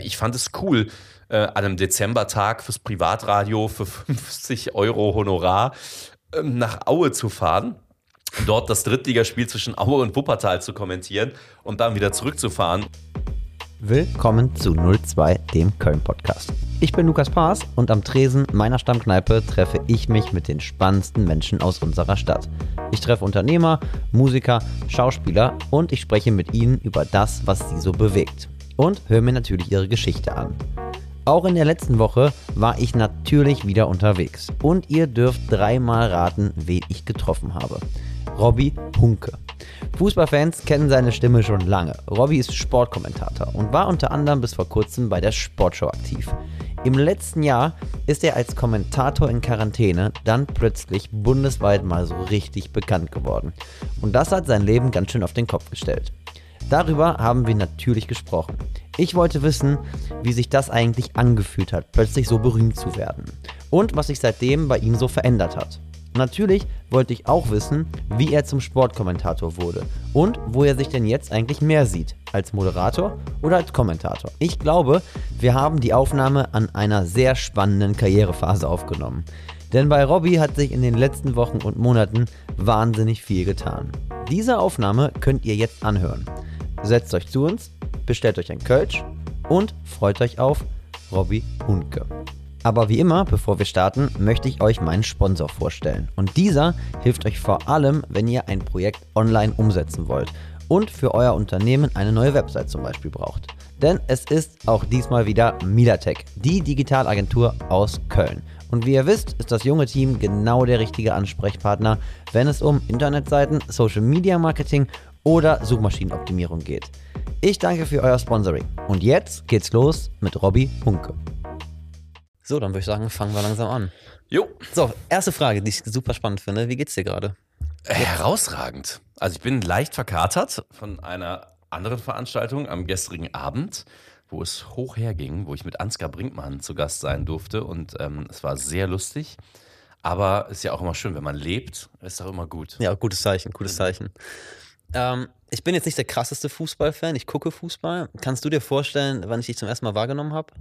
Ich fand es cool, äh, an einem Dezembertag fürs Privatradio für 50 Euro Honorar ähm, nach Aue zu fahren dort das Drittligaspiel zwischen Aue und Wuppertal zu kommentieren und dann wieder zurückzufahren. Willkommen zu 02, dem Köln-Podcast. Ich bin Lukas Paas und am Tresen meiner Stammkneipe treffe ich mich mit den spannendsten Menschen aus unserer Stadt. Ich treffe Unternehmer, Musiker, Schauspieler und ich spreche mit ihnen über das, was sie so bewegt. Und höre mir natürlich ihre Geschichte an. Auch in der letzten Woche war ich natürlich wieder unterwegs. Und ihr dürft dreimal raten, wen ich getroffen habe. Robby Hunke. Fußballfans kennen seine Stimme schon lange. Robby ist Sportkommentator und war unter anderem bis vor kurzem bei der Sportshow aktiv. Im letzten Jahr ist er als Kommentator in Quarantäne dann plötzlich bundesweit mal so richtig bekannt geworden. Und das hat sein Leben ganz schön auf den Kopf gestellt. Darüber haben wir natürlich gesprochen. Ich wollte wissen, wie sich das eigentlich angefühlt hat, plötzlich so berühmt zu werden. Und was sich seitdem bei ihm so verändert hat. Natürlich wollte ich auch wissen, wie er zum Sportkommentator wurde und wo er sich denn jetzt eigentlich mehr sieht, als Moderator oder als Kommentator. Ich glaube, wir haben die Aufnahme an einer sehr spannenden Karrierephase aufgenommen. Denn bei Robbie hat sich in den letzten Wochen und Monaten wahnsinnig viel getan. Diese Aufnahme könnt ihr jetzt anhören. Setzt euch zu uns, bestellt euch ein Kölsch und freut euch auf Robbie Hunke. Aber wie immer, bevor wir starten, möchte ich euch meinen Sponsor vorstellen. Und dieser hilft euch vor allem, wenn ihr ein Projekt online umsetzen wollt und für euer Unternehmen eine neue Website zum Beispiel braucht. Denn es ist auch diesmal wieder Milatech, die Digitalagentur aus Köln. Und wie ihr wisst, ist das junge Team genau der richtige Ansprechpartner, wenn es um Internetseiten, Social Media Marketing oder Suchmaschinenoptimierung geht. Ich danke für euer Sponsoring. Und jetzt geht's los mit Robby Hunke. So, dann würde ich sagen, fangen wir langsam an. Jo. So, erste Frage, die ich super spannend finde. Wie geht's dir gerade? Äh, herausragend. Also ich bin leicht verkatert von einer anderen Veranstaltung am gestrigen Abend, wo es hoch herging, wo ich mit Ansgar Brinkmann zu Gast sein durfte und ähm, es war sehr lustig. Aber es ist ja auch immer schön, wenn man lebt, ist doch immer gut. Ja, gutes Zeichen, gutes Zeichen. Ähm, ich bin jetzt nicht der krasseste Fußballfan, ich gucke Fußball. Kannst du dir vorstellen, wann ich dich zum ersten Mal wahrgenommen habe?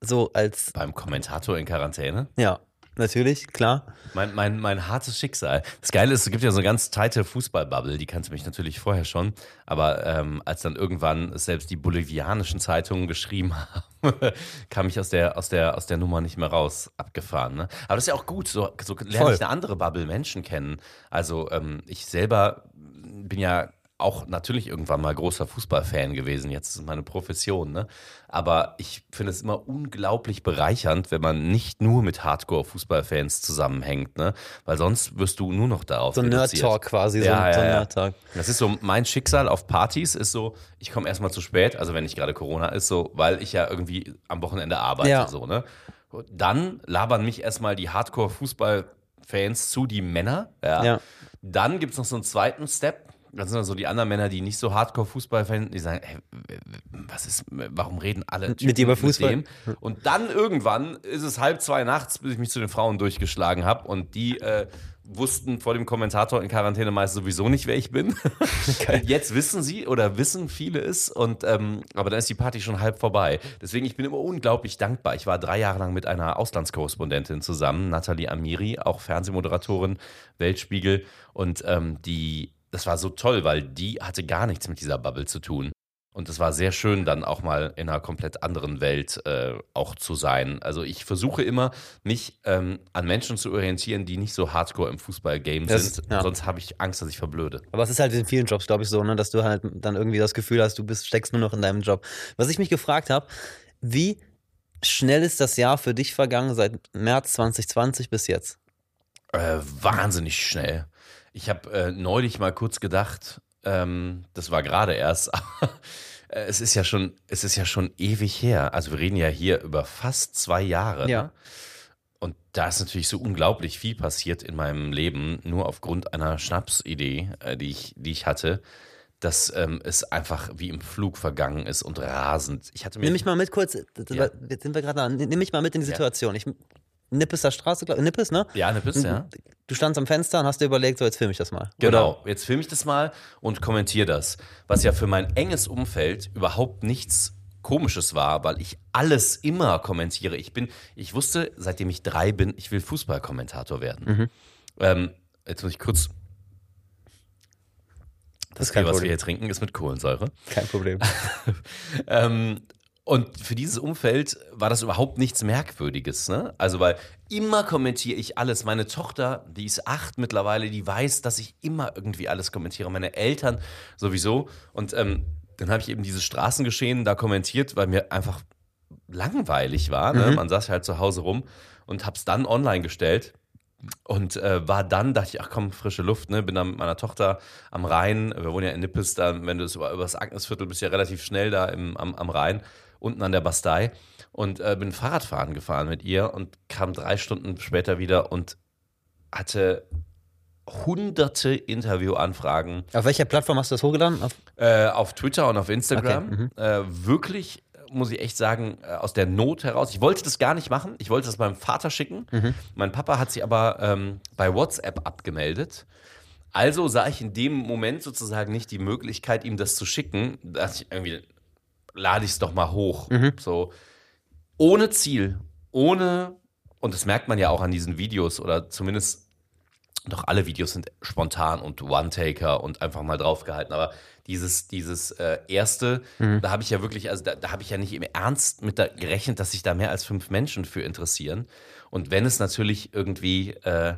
So als. Beim Kommentator in Quarantäne? Ja, natürlich, klar. Mein, mein, mein hartes Schicksal. Das Geile ist, es gibt ja so eine ganz teite Fußballbubble, die kannte mich natürlich vorher schon. Aber ähm, als dann irgendwann selbst die bolivianischen Zeitungen geschrieben haben, kam ich aus der, aus, der, aus der Nummer nicht mehr raus, abgefahren. Ne? Aber das ist ja auch gut, so, so lerne Voll. ich eine andere Bubble Menschen kennen. Also ähm, ich selber bin ja auch natürlich irgendwann mal großer Fußballfan gewesen. Jetzt ist es meine Profession, ne? Aber ich finde es immer unglaublich bereichernd, wenn man nicht nur mit Hardcore-Fußballfans zusammenhängt, ne? Weil sonst wirst du nur noch darauf So ein. Nerd-Talk quasi, so, Ja, ein- so ja, ein ja. Nerd-Talk. Das ist so mein Schicksal auf Partys ist so, ich komme erstmal zu spät, also wenn nicht gerade Corona ist, so, weil ich ja irgendwie am Wochenende arbeite, Ja. so, ne? Dann labern mich erstmal die Hardcore-Fußballfans zu, die Männer, ja. Ja. Dann gibt es noch so einen zweiten Step. Das sind dann so die anderen Männer, die nicht so Hardcore-Fußball-Fan, die sagen, hey, was ist, warum reden alle Mit dir über Fußball? dem? Und dann irgendwann ist es halb zwei nachts, bis ich mich zu den Frauen durchgeschlagen habe und die äh, wussten vor dem Kommentator in Quarantäne meist sowieso nicht, wer ich bin. Jetzt wissen sie oder wissen viele es und ähm, aber dann ist die Party schon halb vorbei. Deswegen ich bin immer unglaublich dankbar. Ich war drei Jahre lang mit einer Auslandskorrespondentin zusammen, Nathalie Amiri, auch Fernsehmoderatorin, Weltspiegel und ähm, die das war so toll, weil die hatte gar nichts mit dieser Bubble zu tun. Und es war sehr schön, dann auch mal in einer komplett anderen Welt äh, auch zu sein. Also ich versuche immer, mich ähm, an Menschen zu orientieren, die nicht so hardcore im Fußball-Game sind. ja. Sonst habe ich Angst, dass ich verblöde. Aber es ist halt in vielen Jobs, glaube ich, so, ne, dass du halt dann irgendwie das Gefühl hast, du bist, steckst nur noch in deinem Job. Was ich mich gefragt habe, wie schnell ist das Jahr für dich vergangen seit März 2020 bis jetzt? Äh, wahnsinnig schnell. Ich habe äh, neulich mal kurz gedacht, ähm, das war gerade erst, aber äh, es ist ja schon, es ist ja schon ewig her. Also wir reden ja hier über fast zwei Jahre. Ja. Ne? Und da ist natürlich so unglaublich viel passiert in meinem Leben, nur aufgrund einer Schnapsidee, äh, die, ich, die ich hatte, dass ähm, es einfach wie im Flug vergangen ist und rasend. Ich hatte mir Nimm mich mal mit kurz, Ja. jetzt sind wir gerade da, nimm mich mal mit in die Ja. Situation. Ich, Nippeser Straße, glaub, Nippes, ne? ja, Piste, ja. Du standst am Fenster und hast dir überlegt, so jetzt filme ich das mal. Genau, jetzt filme ich das mal und kommentiere das. Was ja für mein enges Umfeld überhaupt nichts Komisches war, weil ich alles immer kommentiere. Ich bin, ich wusste, seitdem ich drei bin, ich will Fußballkommentator werden. Mhm. Ähm, jetzt muss ich kurz. Das, kein Bier, was wir hier trinken, ist mit Kohlensäure. Kein Problem. Ähm, und für dieses Umfeld war das überhaupt nichts Merkwürdiges. Ne? Also, weil immer kommentiere ich alles. Meine Tochter, die ist acht mittlerweile, die weiß, dass ich immer irgendwie alles kommentiere. Meine Eltern sowieso. Und ähm, dann habe ich eben dieses Straßengeschehen da kommentiert, weil mir einfach langweilig war. Ne? Man saß halt zu Hause rum und habe es dann online gestellt. Und äh, war dann, dachte ich, ach komm, frische Luft, ne? Bin dann mit meiner Tochter am Rhein. Wir wohnen ja in Nippes, da, wenn du es über, über das Agnesviertel bist, ja relativ schnell da im, am, am Rhein, unten an der Bastei. Und äh, bin Fahrradfahren gefahren mit ihr und kam drei Stunden später wieder und hatte hunderte Interviewanfragen Auf welcher Plattform hast du das hochgeladen? Auf äh, auf Twitter und auf Instagram. Okay, mhm. äh, wirklich, muss ich echt sagen, äh, aus der Not heraus. Ich wollte das gar nicht machen. Ich wollte das meinem Vater schicken. Mhm. Mein Papa hat sich aber ähm, bei WhatsApp abgemeldet. Also sah ich in dem Moment sozusagen nicht die Möglichkeit, ihm das zu schicken, dass ich irgendwie lade ich es doch mal hoch. Mhm. So ohne Ziel, ohne, und das merkt man ja auch an diesen Videos oder zumindest doch alle Videos sind spontan und One-Taker und einfach mal draufgehalten. Aber dieses, dieses äh, erste, da habe ich ja wirklich, also da, da habe ich ja nicht im Ernst mit gerechnet, dass sich da mehr als fünf Menschen für interessieren. Und wenn es natürlich irgendwie äh,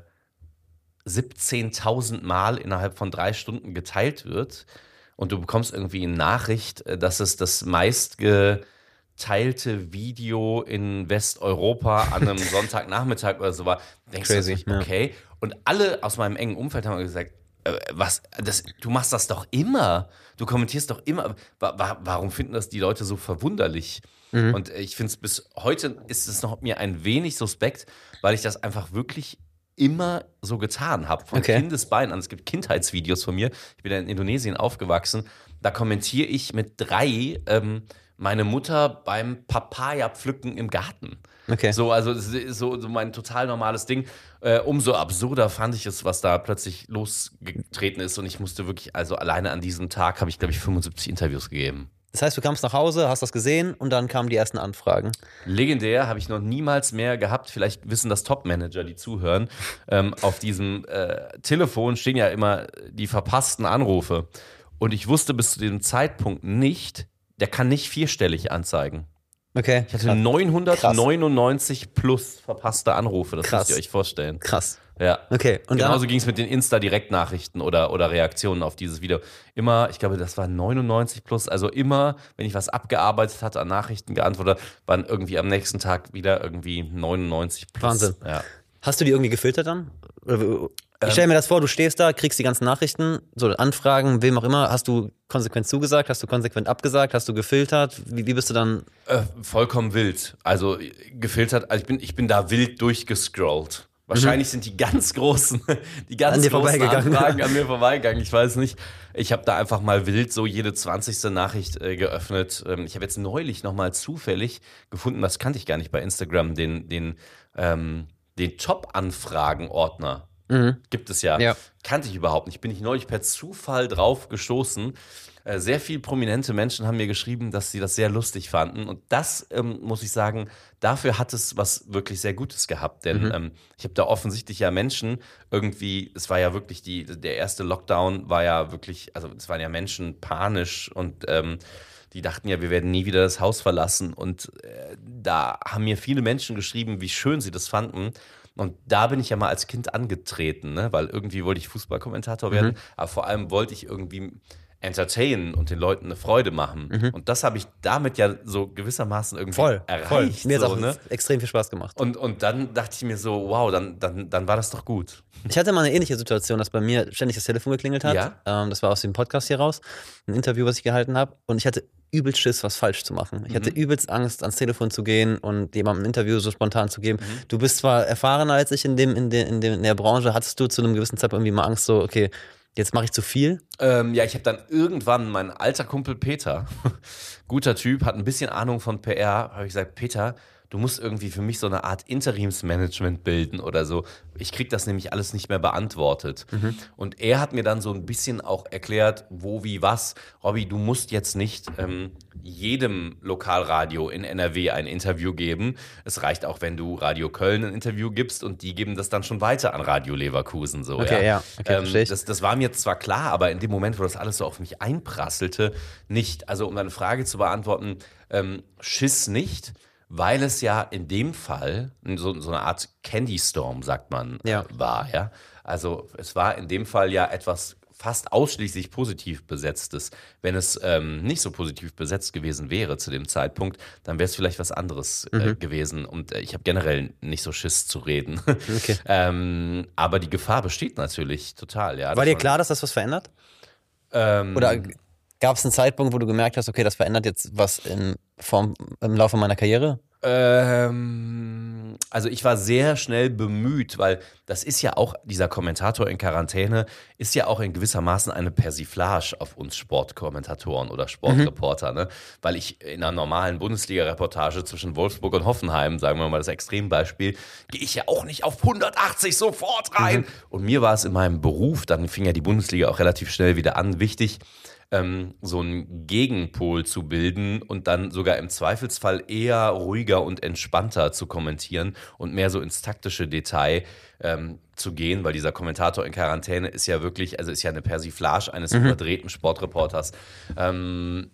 17.000 Mal innerhalb von drei Stunden geteilt wird und du bekommst irgendwie eine Nachricht, äh, dass es das meistgeteilte Video in Westeuropa an einem Sonntagnachmittag oder so war, denkst Crazy, du, sich, ja. okay. Und alle aus meinem engen Umfeld haben gesagt, äh, was, das, du machst das doch immer. Du kommentierst doch immer. Wa wa warum finden das die Leute so verwunderlich? Mhm. Und ich finde es bis heute ist es noch mir ein wenig suspekt, weil ich das einfach wirklich immer so getan habe. Von Okay. Kindesbein an. Es gibt Kindheitsvideos von mir. Ich bin ja in Indonesien aufgewachsen. Da kommentiere ich mit drei ähm, meine Mutter beim Papaya-Pflücken im Garten. Okay. So, also so, so mein total normales Ding. Äh, umso absurder fand ich es, was da plötzlich losgetreten ist. Und ich musste wirklich, also alleine an diesem Tag habe ich, glaube ich, 75 Interviews gegeben. Das heißt, du kamst nach Hause, hast das gesehen und dann kamen die ersten Anfragen. Legendär habe ich noch niemals mehr gehabt. Vielleicht wissen das Top-Manager, die zuhören. Ähm, auf diesem äh, Telefon stehen ja immer die verpassten Anrufe. Und ich wusste bis zu dem Zeitpunkt nicht, der kann nicht vierstellig anzeigen. Okay. Ich hatte 999 plus verpasste Anrufe. Das Krass. müsst ihr euch vorstellen. Krass. Ja. Okay. Und Genauso ging es mit den Insta-Direktnachrichten oder, oder Reaktionen auf dieses Video. Immer, ich glaube, das war 99 plus. Also immer, wenn ich was abgearbeitet hatte, an Nachrichten geantwortet, waren irgendwie am nächsten Tag wieder irgendwie 99 plus. Wahnsinn. Ja. hast du die irgendwie gefiltert dann? Ähm. Ich stell mir das vor, du stehst da, kriegst die ganzen Nachrichten, so Anfragen, wem auch immer. Hast du konsequent zugesagt? Hast du konsequent abgesagt? Hast du gefiltert? Wie, wie bist du dann? Äh, vollkommen wild. Also äh, gefiltert, also ich bin, ich bin da wild durchgescrollt. Wahrscheinlich sind die ganz großen, die ganz Mhm. An großen vorbeigegangen. Anfragen an mir vorbeigegangen. Ich weiß nicht. Ich habe da einfach mal wild so jede 20. Nachricht äh, geöffnet. Ähm, ich habe jetzt neulich nochmal zufällig gefunden, das kannte ich gar nicht bei Instagram, den, den, ähm, den Top-Anfragen-Ordner. Gibt es ja. Ja. Kannte ich überhaupt nicht. Bin ich neulich per Zufall drauf gestoßen. Äh, Sehr viele prominente Menschen haben mir geschrieben, dass sie das sehr lustig fanden. Und das, ähm, muss ich sagen, dafür hat es was wirklich sehr Gutes gehabt. Denn ähm, ich habe da offensichtlich ja Menschen irgendwie, es war ja wirklich die, der erste Lockdown war ja wirklich, also es waren ja Menschen panisch und ähm, die dachten ja, wir werden nie wieder das Haus verlassen. Und äh, da haben mir viele Menschen geschrieben, wie schön sie das fanden. Und da bin ich ja mal als Kind angetreten, ne? weil irgendwie wollte ich Fußballkommentator werden, aber vor allem wollte ich irgendwie entertainen und den Leuten eine Freude machen. Und das habe ich damit ja so gewissermaßen irgendwie erreicht. Mir hat so, auch ne? extrem viel Spaß gemacht. und, und dann dachte ich mir so, wow, dann, dann, dann war das doch gut. Ich hatte mal eine ähnliche Situation, dass bei mir ständig das Telefon geklingelt hat. Ja? Ähm, das war aus dem Podcast hier raus, ein Interview, was ich gehalten habe. Und ich hatte übelst Schiss, was falsch zu machen. Ich hatte Mhm. übelst Angst, ans Telefon zu gehen und jemandem ein Interview so spontan zu geben. Mhm. Du bist zwar erfahrener als ich in, dem, in, der, in, dem, in der Branche, hattest du zu einem gewissen Zeitpunkt irgendwie mal Angst, so, okay, jetzt mache ich zu viel? Ähm, ja, ich habe dann irgendwann, mein alter Kumpel Peter, guter Typ, hat ein bisschen Ahnung von PR, habe ich gesagt, Peter, du musst irgendwie für mich so eine Art Interimsmanagement bilden oder so. Ich krieg das nämlich alles nicht mehr beantwortet. Mhm. Und er hat mir dann so ein bisschen auch erklärt, wo, wie, was. Robby, du musst jetzt nicht ähm, jedem Lokalradio in NRW ein Interview geben. Es reicht auch, wenn du Radio Köln ein Interview gibst und die geben das dann schon weiter an Radio Leverkusen. So, Okay, ja. Okay, ähm, das, das war mir zwar klar, aber in dem Moment, wo das alles so auf mich einprasselte, nicht. Also um deine Frage zu beantworten, ähm, Schiss nicht, weil es ja in dem Fall so, so eine Art Candy Storm, sagt man, Ja. äh, war. Ja? Also es war in dem Fall ja etwas fast ausschließlich positiv besetztes. Wenn es ähm, nicht so positiv besetzt gewesen wäre zu dem Zeitpunkt, dann wäre es vielleicht was anderes Mhm. äh, gewesen. Und äh, ich habe generell nicht so Schiss zu reden. Okay. ähm, aber die Gefahr besteht natürlich total. Ja, War dir klar, dass das was verändert? Ähm, Oder gab es einen Zeitpunkt, wo du gemerkt hast, okay, das verändert jetzt was in Form, im Laufe meiner Karriere? Ähm, also ich war sehr schnell bemüht, weil das ist ja auch, dieser Kommentator in Quarantäne ist ja auch in gewissermaßen eine Persiflage auf uns Sportkommentatoren oder Sportreporter, ne? Weil ich in einer normalen Bundesliga-Reportage zwischen Wolfsburg und Hoffenheim, sagen wir mal das Extrembeispiel, gehe ich ja auch nicht auf 180 sofort rein. Und mir war es in meinem Beruf, dann fing ja die Bundesliga auch relativ schnell wieder an, wichtig, ähm, so einen Gegenpol zu bilden und dann sogar im Zweifelsfall eher ruhiger und entspannter zu kommentieren und mehr so ins taktische Detail ähm, zu gehen, weil dieser Kommentator in Quarantäne ist ja wirklich, also ist ja eine Persiflage eines überdrehten Sportreporters. Ähm,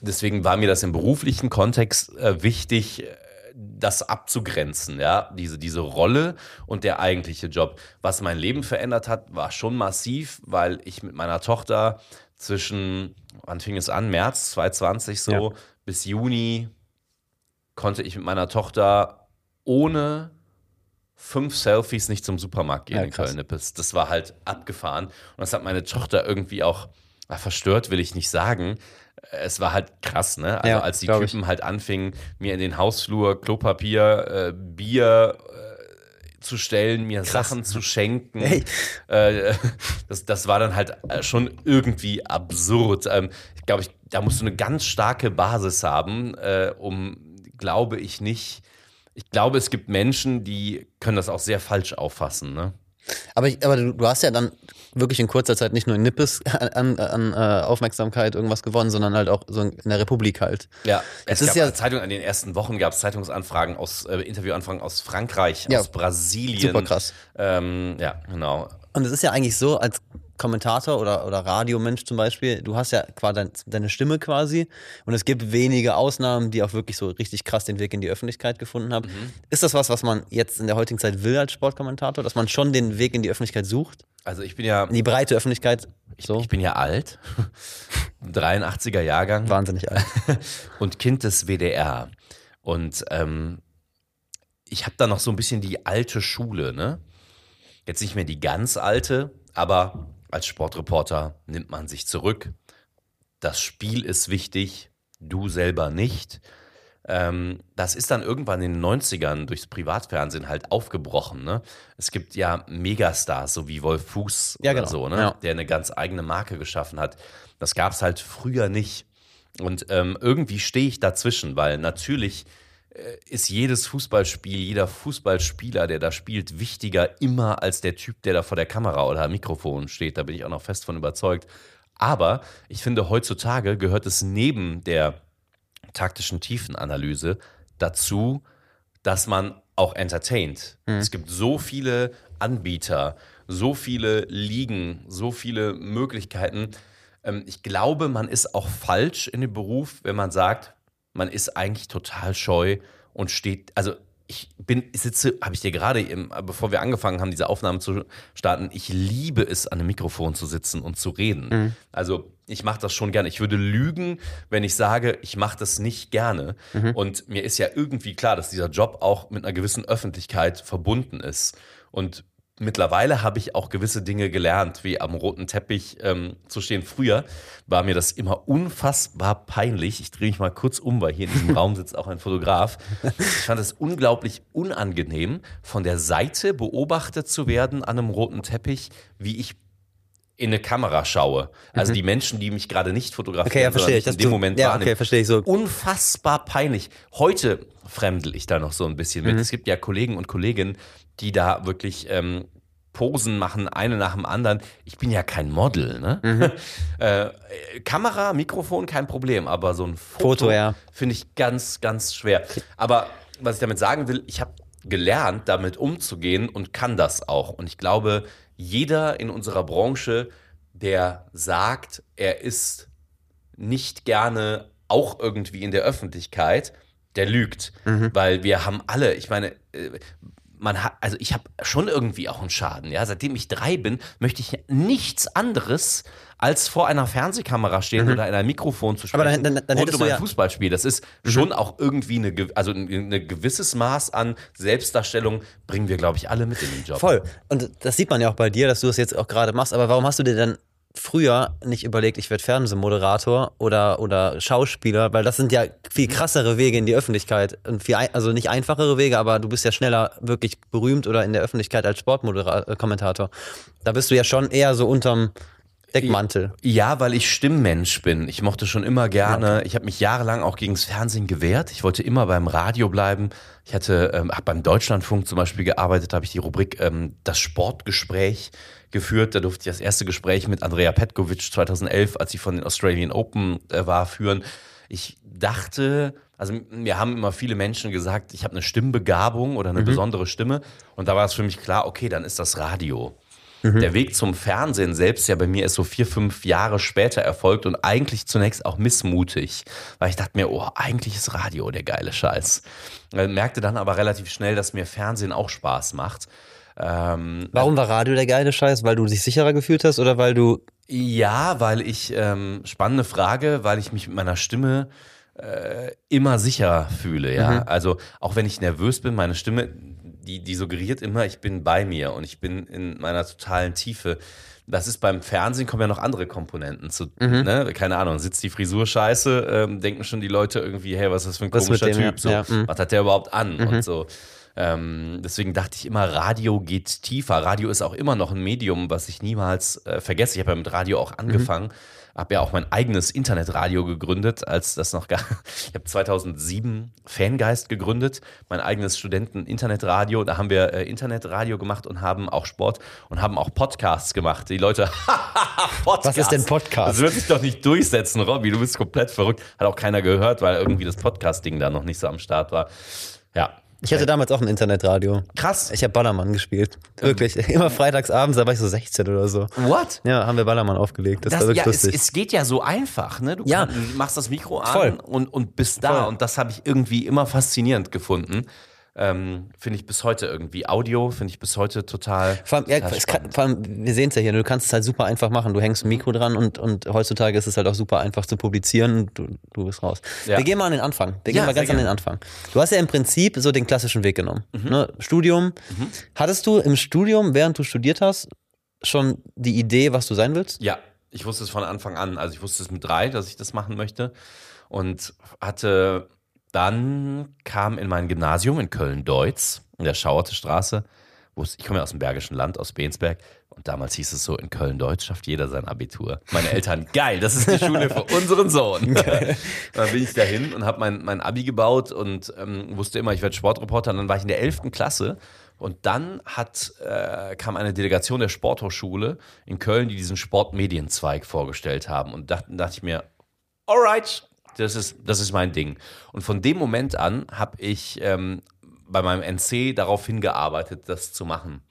deswegen war mir das im beruflichen Kontext äh, wichtig, äh, das abzugrenzen, ja, diese, diese Rolle und der eigentliche Job. Was mein Leben verändert hat, war schon massiv, weil ich mit meiner Tochter zwischen, wann fing es an, März 2020 so, Ja. bis Juni konnte ich mit meiner Tochter ohne fünf Selfies nicht zum Supermarkt gehen Ja, in. Köln-Nippes. Das war halt abgefahren. Und das hat meine Tochter irgendwie auch ah, verstört, will ich nicht sagen. Es war halt krass, ne? Also Ja, als die glaub ich. Typen halt anfingen, mir in den Hausflur Klopapier, äh, Bier zu stellen, mir Sachen zu schenken. Hey. Äh, das, das war dann halt äh, schon irgendwie absurd. Ähm, ich glaube, ich, da musst du eine ganz starke Basis haben, äh, um, glaube ich, nicht. Ich glaube, es gibt Menschen, die können das auch sehr falsch auffassen. Ne? Aber, ich, aber du, du hast ja dann wirklich in kurzer Zeit nicht nur in Nippes an, an äh, Aufmerksamkeit irgendwas gewonnen, sondern halt auch so in der Republik halt. Ja, es ist gab ja- Zeitung in den ersten Wochen gab es Zeitungsanfragen aus äh, Interviewanfragen aus Frankreich, Ja, aus Brasilien. super krass. Ähm, ja, genau. Und es ist ja eigentlich so, als Kommentator oder, oder Radiomensch zum Beispiel, du hast ja quasi dein, deine Stimme quasi und es gibt wenige Ausnahmen, die auch wirklich so richtig krass den Weg in die Öffentlichkeit gefunden haben. Mhm. Ist das was, was man jetzt in der heutigen Zeit will als Sportkommentator, dass man schon den Weg in die Öffentlichkeit sucht? Also ich bin ja, In die breite Öffentlichkeit? So? ich bin ja alt, 83er Jahrgang. Wahnsinnig alt. und Kind des WDR. Und ähm, ich habe da noch so ein bisschen die alte Schule, ne? Jetzt nicht mehr die ganz alte, aber als Sportreporter nimmt man sich zurück. Das Spiel ist wichtig, du selber nicht. Ähm, das ist dann irgendwann in den 90ern durchs Privatfernsehen halt aufgebrochen. Ne? Es gibt ja Megastars, so wie Wolf Fuß Ja, oder genau. so, ne? Ja. der eine ganz eigene Marke geschaffen hat. Das gab es halt früher nicht. Und ähm, irgendwie stehe ich dazwischen, weil natürlich ist jedes Fußballspiel, jeder Fußballspieler, der da spielt, wichtiger immer als der Typ, der da vor der Kamera oder am Mikrofon steht. Da bin ich auch noch fest von überzeugt. Aber ich finde, heutzutage gehört es neben der taktischen Tiefenanalyse dazu, dass man auch entertaint. Es gibt so viele Anbieter, so viele Ligen, so viele Möglichkeiten. Ähm, ich glaube, man ist auch falsch in dem Beruf, wenn man sagt, man ist eigentlich total scheu und steht, also ich bin, sitze, habe ich dir gerade, eben, bevor wir angefangen haben, diese Aufnahmen zu starten, ich liebe es, an einem Mikrofon zu sitzen und zu reden. Also ich mache das schon gerne. Ich würde lügen, wenn ich sage, ich mache das nicht gerne. Und mir ist ja irgendwie klar, dass dieser Job auch mit einer gewissen Öffentlichkeit verbunden ist. Und mittlerweile habe ich auch gewisse Dinge gelernt, wie am roten Teppich ähm, zu stehen. Früher war mir das immer unfassbar peinlich. Ich drehe mich mal kurz um, weil hier in diesem Raum sitzt auch ein Fotograf. Ich fand es unglaublich unangenehm, von der Seite beobachtet zu werden an einem roten Teppich, wie ich in eine Kamera schaue. Also die Menschen, die mich gerade nicht fotografieren, Mhm. Okay, ja, verstehe ich. in dem du- Moment ja, wahrnehmen. okay, verstehe ich so. Unfassbar peinlich. Heute fremdel ich da noch so ein bisschen Mhm. mit. Es gibt ja Kollegen und Kolleginnen, die da wirklich ähm, Posen machen, eine nach dem anderen. Ich bin ja kein Model, ne? Mhm. äh, Kamera, Mikrofon, kein Problem, aber so ein Foto, Foto, ja. finde ich ganz, ganz schwer. Aber was ich damit sagen will, ich habe gelernt, damit umzugehen und kann das auch. Und ich glaube, jeder in unserer Branche, der sagt, er ist nicht gerne auch irgendwie in der Öffentlichkeit, der lügt. Weil wir haben alle, ich meine, äh, man hat, also ich habe schon irgendwie auch einen Schaden, ja. Seitdem ich drei bin, möchte ich nichts anderes als vor einer Fernsehkamera stehen oder in einem Mikrofon zu sprechen. Aber dann- dann- dann hättest um du ein ja- Fußballspiel. Das ist schon auch irgendwie eine, also ein, gewisses Maß an Selbstdarstellung bringen wir, glaube ich, alle mit in den Job. Voll. Und das sieht man ja auch bei dir, dass du es jetzt auch gerade machst. Aber warum hast du dir denn früher nicht überlegt, ich werde Fernsehmoderator oder, oder Schauspieler? Weil das sind ja viel krassere Wege in die Öffentlichkeit. Und viel, also nicht einfachere Wege, aber du bist ja schneller wirklich berühmt oder in der Öffentlichkeit als Sportkommentator. Da bist du ja schon eher so unterm Deckmantel. Ja, weil ich Stimmmensch bin. Ich mochte schon immer gerne. Ich habe mich jahrelang auch gegens Fernsehen gewehrt. Ich wollte immer beim Radio bleiben. Ich hatte ähm, hab beim Deutschlandfunk zum Beispiel gearbeitet, habe ich die Rubrik ähm, das Sportgespräch geführt. Da durfte ich das erste Gespräch mit Andrea Petkovic 2011, als sie von den Australian Open äh, war, führen. Ich dachte, also mir haben immer viele Menschen gesagt, ich habe eine Stimmbegabung oder eine besondere Stimme. Und da war es für mich klar, okay, dann ist das Radio. Der Weg zum Fernsehen selbst ja bei mir ist so vier, fünf Jahre später erfolgt und eigentlich zunächst auch missmutig, weil ich dachte mir, oh, eigentlich ist Radio der geile Scheiß. Äh, Merkte dann aber relativ schnell, dass mir Fernsehen auch Spaß macht. Ähm, Warum war Radio der geile Scheiß? Weil du dich sicherer gefühlt hast oder weil du. ja, weil ich, ähm, spannende Frage, weil ich mich mit meiner Stimme äh, immer sicherer fühle, ja. Also auch wenn ich nervös bin, meine Stimme, die, die suggeriert immer, ich bin bei mir und ich bin in meiner totalen Tiefe. Das ist beim Fernsehen kommen ja noch andere Komponenten zu, ne? Keine Ahnung, sitzt die Frisur scheiße, ähm, denken schon die Leute irgendwie, hey, was ist das für ein Was komischer dem. Typ? So, Ja, mhm. was hat der überhaupt an? Und so. Ähm, deswegen dachte ich immer, Radio geht tiefer. Radio ist auch immer noch ein Medium, was ich niemals äh, vergesse. Ich habe ja mit Radio auch angefangen, habe ja auch mein eigenes Internetradio gegründet, als das noch gar. Ich habe 2007 Fangeist gegründet, mein eigenes Studenten-Internetradio. Da haben wir äh, Internetradio gemacht und haben auch Sport und haben auch Podcasts gemacht. Die Leute, Podcast. Was ist denn Podcast? Das wird sich doch nicht durchsetzen, Robby. Du bist komplett verrückt. Hat auch keiner gehört, weil irgendwie das Podcast-Ding da noch nicht so am Start war. Ja. Ich hatte damals auch ein Internetradio. Krass. Ich habe Ballermann gespielt. Wirklich. Immer freitags abends, da war ich so 16 oder so. What? Ja, haben wir Ballermann aufgelegt. Das, Das, war wirklich ja, es, lustig. es geht ja so einfach, ne? Du, Ja. kann, du machst das Mikro an Voll. Und, und bist da. Voll. Und das habe ich irgendwie immer faszinierend gefunden. Ähm, finde ich bis heute irgendwie. Audio finde ich bis heute total. Vor allem, ja, total es kann, vor allem wir sehen es ja hier, du kannst es halt super einfach machen. Du hängst ein Mikro dran und, und heutzutage ist es halt auch super einfach zu publizieren und du, du bist raus. Ja. Wir gehen mal an den Anfang. Wir Ja, gehen mal ganz an den. Anfang. Du hast ja im Prinzip so den klassischen Weg genommen. Mhm. Ne? Studium. Hattest du im Studium, während du studiert hast, schon die Idee, was du sein willst? Ja, ich wusste es von Anfang an. Also ich wusste es mit drei, dass ich das machen möchte. Und hatte dann kam in mein Gymnasium in Köln-Deutz, in der Schauerte Straße, wo ich komme ja aus dem Bergischen Land, aus Bensberg. Und damals hieß es so, in Köln-Deutz schafft jeder sein Abitur. Meine Eltern, geil, das ist die Schule für unseren Sohn. dann bin ich dahin und habe mein, mein Abi gebaut und ähm, wusste immer, ich werde Sportreporter. Und dann war ich in der 11. Klasse und dann hat, äh, kam eine Delegation der Sporthochschule in Köln, die diesen Sportmedienzweig vorgestellt haben. Und dachte, dachte ich mir, alright, das ist, das ist mein Ding. Und von dem Moment an habe ich ähm, bei meinem NC darauf hingearbeitet, das zu machen.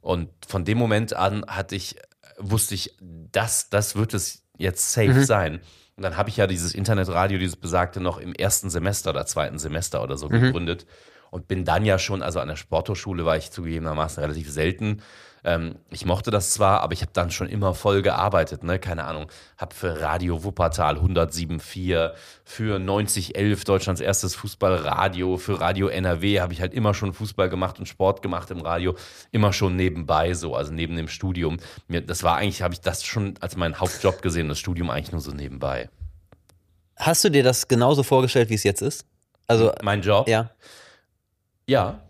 Und von dem Moment an hatte ich, wusste ich, das, das wird es jetzt safe sein. Und dann habe ich ja dieses Internetradio, dieses besagte, noch im ersten Semester oder zweiten Semester oder so gegründet. Und bin dann ja schon, also an der Sporthochschule war ich zugegebenermaßen relativ selten. Ähm, ich mochte das zwar, aber ich habe dann schon immer voll gearbeitet, ne? Keine Ahnung. Habe für Radio Wuppertal 107.4, für 9011 Deutschlands erstes Fußballradio, für Radio NRW habe ich halt immer schon Fußball gemacht und Sport gemacht im Radio, immer schon nebenbei so, also neben dem Studium. Mir, das war eigentlich, habe ich das schon als meinen Hauptjob gesehen, das Studium eigentlich nur so nebenbei. Hast du dir das genauso vorgestellt, wie es jetzt ist? Also, Mein Job? ja. Ja.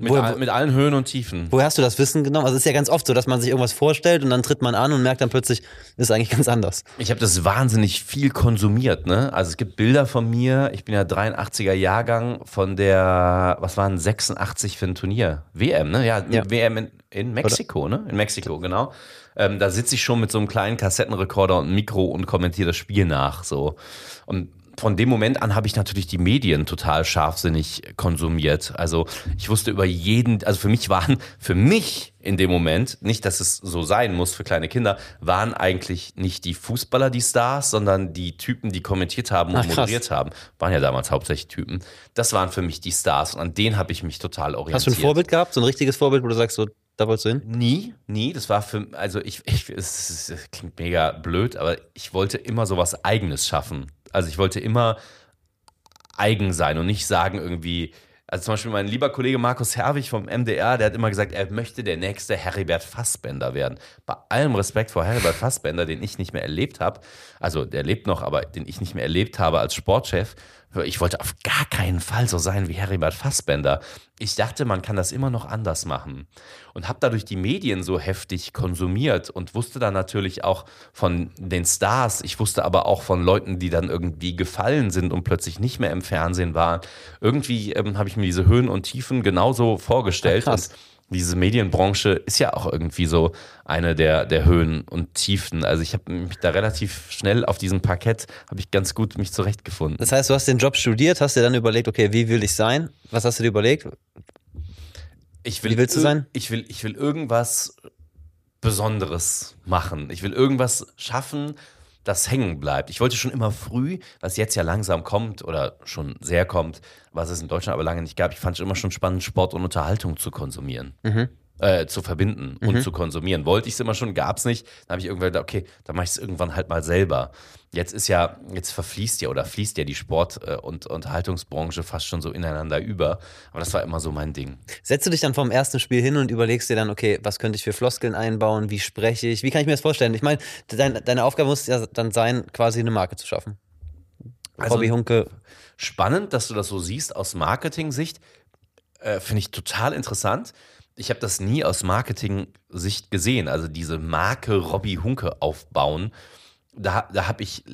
Mit, Woher- all, mit allen Höhen und Tiefen. Woher hast du das Wissen genommen? Also es ist ja ganz oft so, dass man sich irgendwas vorstellt und dann tritt man an und merkt dann plötzlich, ist eigentlich ganz anders. Ich habe das wahnsinnig viel konsumiert, ne? Also es gibt Bilder von mir, ich bin ja 83er Jahrgang von der, was waren 86 für ein Turnier? WM, ne? Ja, Ja. WM in, in Mexiko, ne? In Mexiko, genau. Ähm, da sitze ich schon mit so einem kleinen Kassettenrekorder und Mikro und kommentiere das Spiel nach, so. Und von dem Moment an habe ich natürlich die Medien total scharfsinnig konsumiert. Also ich wusste über jeden, also für mich waren, für mich in dem Moment, nicht, dass es so sein muss für kleine Kinder, waren eigentlich nicht die Fußballer die Stars, sondern die Typen, die kommentiert haben und Ach, moderiert haben. Waren ja damals hauptsächlich Typen. Das waren für mich die Stars und an denen habe ich mich total orientiert. Hast du ein Vorbild gehabt, so ein richtiges Vorbild, wo du sagst, so, da wolltest du hin? Nie, nie. Das war für, also ich, ich es, es klingt mega blöd, aber ich wollte immer sowas Eigenes schaffen. Also ich wollte immer eigen sein und nicht sagen irgendwie, also zum Beispiel mein lieber Kollege Markus Herwig vom MDR, der hat immer gesagt, er möchte der nächste Heribert Fassbender werden. Bei allem Respekt vor Heribert Fassbender, den ich nicht mehr erlebt habe, also der lebt noch, aber den ich nicht mehr erlebt habe als Sportchef, ich wollte auf gar keinen Fall so sein wie Heribert Fassbender. Ich dachte, man kann das immer noch anders machen. Und habe dadurch die Medien so heftig konsumiert und wusste dann natürlich auch von den Stars. Ich wusste aber auch von Leuten, die dann irgendwie gefallen sind und plötzlich nicht mehr im Fernsehen waren. Irgendwie ähm, habe ich mir diese Höhen und Tiefen genauso vorgestellt. Ach, krass. und diese Medienbranche ist ja auch irgendwie so eine der, der Höhen und Tiefen. Also ich habe mich da relativ schnell auf diesem Parkett, habe ich ganz gut mich zurechtgefunden. Das heißt, du hast den Job studiert, hast dir dann überlegt, okay, wie will ich sein? Was hast du dir überlegt? Ich will Wie willst du sein? Ich will, ich will irgendwas Besonderes machen. Ich will irgendwas schaffen, das hängen bleibt. Ich wollte schon immer früh, was jetzt ja langsam kommt oder schon sehr kommt, was es in Deutschland aber lange nicht gab, ich fand es immer schon spannend, Sport und Unterhaltung zu konsumieren. Äh, zu verbinden und zu konsumieren. Wollte ich es immer schon, gab es nicht. Dann habe ich irgendwann gedacht, okay, dann mache ich es irgendwann halt mal selber. Jetzt ist ja, jetzt verfließt ja oder fließt ja die Sport- äh, und Unterhaltungsbranche fast schon so ineinander über. Aber das war immer so mein Ding. Setzt du dich dann vom ersten Spiel hin und überlegst dir dann, okay, was könnte ich für Floskeln einbauen? Wie spreche ich? Wie kann ich mir das vorstellen? Ich meine, dein, deine Aufgabe muss ja dann sein, quasi eine Marke zu schaffen. Also- Hobby Hunke. spannend, dass du das so siehst aus Marketing-Sicht. Äh, Finde ich total interessant. Ich habe das nie aus Marketing-Sicht gesehen. Also diese Marke Robbie Hunke aufbauen, da, da habe ich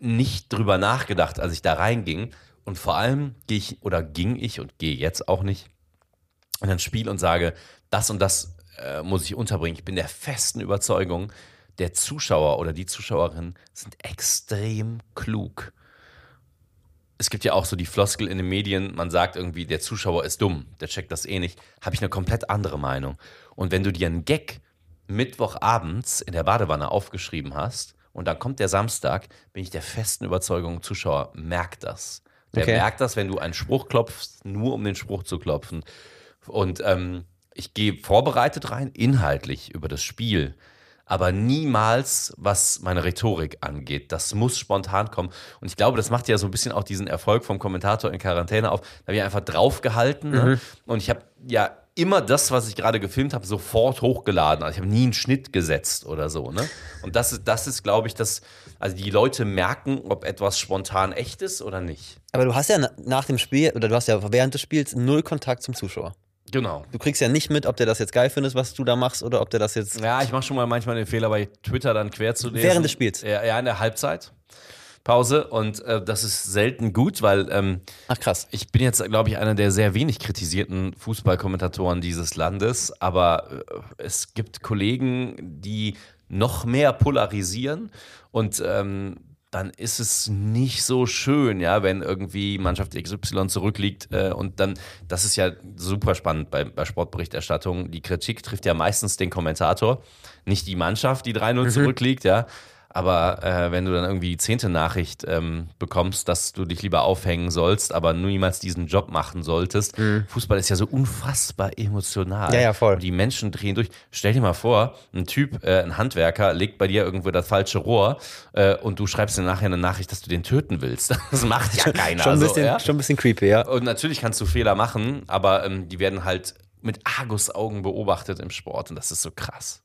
nicht drüber nachgedacht, als ich da reinging. Und vor allem gehe ich oder ging ich und gehe jetzt auch nicht in ein Spiel und sage, das und das äh, muss ich unterbringen. Ich bin der festen Überzeugung, der Zuschauer oder die Zuschauerin sind extrem klug es gibt ja auch so die Floskel in den Medien, man sagt irgendwie, der Zuschauer ist dumm, der checkt das eh nicht. Habe ich eine komplett andere Meinung. Und wenn du dir einen Gag Mittwochabends in der Badewanne aufgeschrieben hast und dann kommt der Samstag, bin ich der festen Überzeugung, Zuschauer merkt das. Der Okay. merkt das, wenn du einen Spruch klopfst, nur um den Spruch zu klopfen. Und ähm, ich gehe vorbereitet rein, inhaltlich über das Spiel, aber niemals, was meine Rhetorik angeht. Das muss spontan kommen. Und ich glaube, das macht ja so ein bisschen auch diesen Erfolg vom Kommentator in Quarantäne auf. Da habe ich einfach draufgehalten. Ne? Und ich habe ja immer das, was ich gerade gefilmt habe, sofort hochgeladen. Also ich habe nie einen Schnitt gesetzt oder so. Ne? Und das ist, das ist, glaube ich, das. Also die Leute merken, ob etwas spontan echt ist oder nicht. Aber du hast ja na- nach dem Spiel, oder du hast ja während des Spiels null Kontakt zum Zuschauer. Genau. Du kriegst ja nicht mit, ob der das jetzt geil findet, was du da machst, oder ob der das jetzt. Ja, ich mache schon mal manchmal den Fehler, bei Twitter dann quer zu lesen. Während des Spiels? Ja, ja in der Halbzeit. Pause und äh, das ist selten gut, weil ähm, Ach krass. ich bin jetzt, glaube ich, einer der sehr wenig kritisierten Fußballkommentatoren dieses Landes, aber äh, es gibt Kollegen, die noch mehr polarisieren und ähm, dann ist es nicht so schön, ja, wenn irgendwie Mannschaft XY zurückliegt äh, und dann, das ist ja super spannend bei, bei Sportberichterstattung. Die Kritik trifft ja meistens den Kommentator, nicht die Mannschaft, die 3-0 zurückliegt, ja. Aber äh, wenn du dann irgendwie die zehnte Nachricht ähm, bekommst, dass du dich lieber aufhängen sollst, aber niemals diesen Job machen solltest, Fußball ist ja so unfassbar emotional. Ja, ja, voll. Und die Menschen drehen durch. Stell dir mal vor, ein Typ, äh, ein Handwerker, legt bei dir irgendwo das falsche Rohr äh, und du schreibst dir nachher eine Nachricht, dass du den töten willst. Das macht ja keiner. schon, ein so, bisschen, ja? schon ein bisschen creepy, ja. Und natürlich kannst du Fehler machen, aber ähm, die werden halt mit Argusaugen beobachtet im Sport und das ist so krass.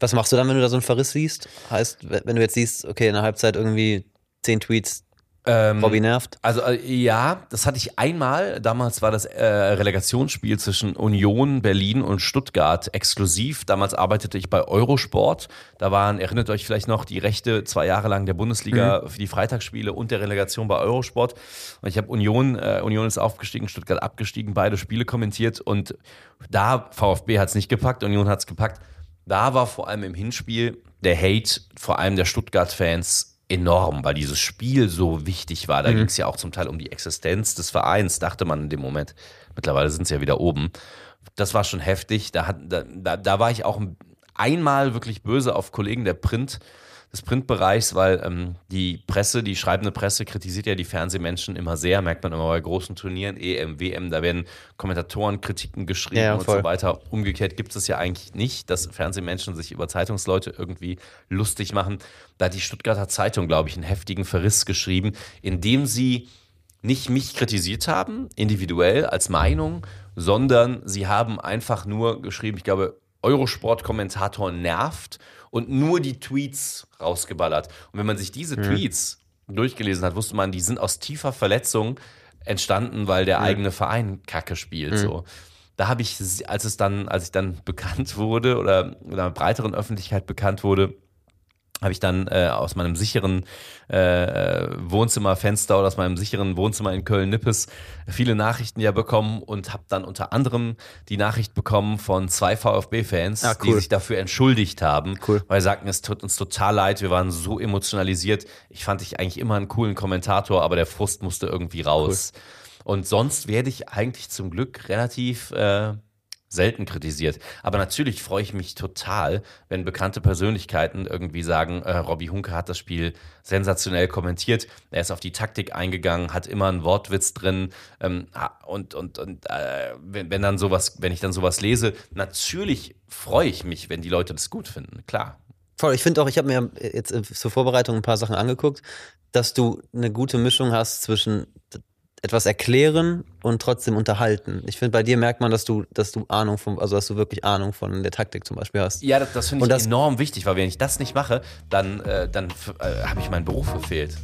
Was machst du dann, wenn du da so einen Verriss siehst? Heißt, wenn du jetzt siehst, okay, in der Halbzeit irgendwie zehn Tweets, Ähm, Robby nervt? Also äh, ja, das hatte ich einmal. Damals war das äh, Relegationsspiel zwischen Union Berlin und Stuttgart exklusiv. Damals arbeitete ich bei Eurosport. Da waren, erinnert euch vielleicht noch, die Rechte zwei Jahre lang der Bundesliga mhm. für die Freitagsspiele und der Relegation bei Eurosport. Und ich habe Union, äh, Union ist aufgestiegen, Stuttgart abgestiegen, beide Spiele kommentiert. Und da, VfB hat es nicht gepackt, Union hat es gepackt. Da war vor allem im Hinspiel der Hate, vor allem der Stuttgart-Fans, enorm, weil dieses Spiel so wichtig war. Da mhm. ging es ja auch zum Teil um die Existenz des Vereins, dachte man in dem Moment. Mittlerweile sind sie ja wieder oben. Das war schon heftig. Da, hat, da, da war ich auch einmal wirklich böse auf Kollegen der Print des Printbereichs, weil ähm, die Presse, die schreibende Presse kritisiert ja die Fernsehmenschen immer sehr, merkt man immer bei großen Turnieren, EM, WM, da werden Kommentatoren Kritiken geschrieben ja, und so weiter. Umgekehrt gibt es ja eigentlich nicht, dass Fernsehmenschen sich über Zeitungsleute irgendwie lustig machen. Da hat die Stuttgarter Zeitung, glaube ich, einen heftigen Verriss geschrieben, indem sie nicht mich kritisiert haben, individuell als Meinung, sondern sie haben einfach nur geschrieben, ich glaube, Eurosport-Kommentator nervt und nur die Tweets rausgeballert. Und wenn man sich diese mhm. Tweets durchgelesen hat, wusste man, die sind aus tiefer Verletzung entstanden, weil der mhm. eigene Verein Kacke spielt. Mhm. So. Da habe ich, als es dann, als ich dann bekannt wurde oder, oder breiteren Öffentlichkeit bekannt wurde, habe ich dann äh, aus meinem sicheren äh, Wohnzimmerfenster oder aus meinem sicheren Wohnzimmer in Köln-Nippes viele Nachrichten ja bekommen und habe dann unter anderem die Nachricht bekommen von zwei VfB-Fans, ah, cool. die sich dafür entschuldigt haben, cool. weil sie sagten, es tut uns total leid, wir waren so emotionalisiert. Ich fand dich eigentlich immer einen coolen Kommentator, aber der Frust musste irgendwie raus. Cool. Und sonst werde ich eigentlich zum Glück relativ äh, selten kritisiert. Aber natürlich freue ich mich total, wenn bekannte Persönlichkeiten irgendwie sagen, äh, Robbie Hunke hat das Spiel sensationell kommentiert. Er ist auf die Taktik eingegangen, hat immer einen Wortwitz drin. Ähm, und und, und äh, wenn, wenn dann sowas, wenn ich dann sowas lese, natürlich freue ich mich, wenn die Leute das gut finden. Klar. Voll, ich finde auch, ich habe mir jetzt zur Vorbereitung ein paar Sachen angeguckt, dass du eine gute Mischung hast zwischen etwas erklären und trotzdem unterhalten. Ich finde, bei dir merkt man, dass du, dass du Ahnung von, also dass du wirklich Ahnung von der Taktik zum Beispiel hast. Ja, das, das finde ich das, enorm wichtig, weil wenn ich das nicht mache, dann, äh, dann äh, habe ich meinen Beruf verfehlt.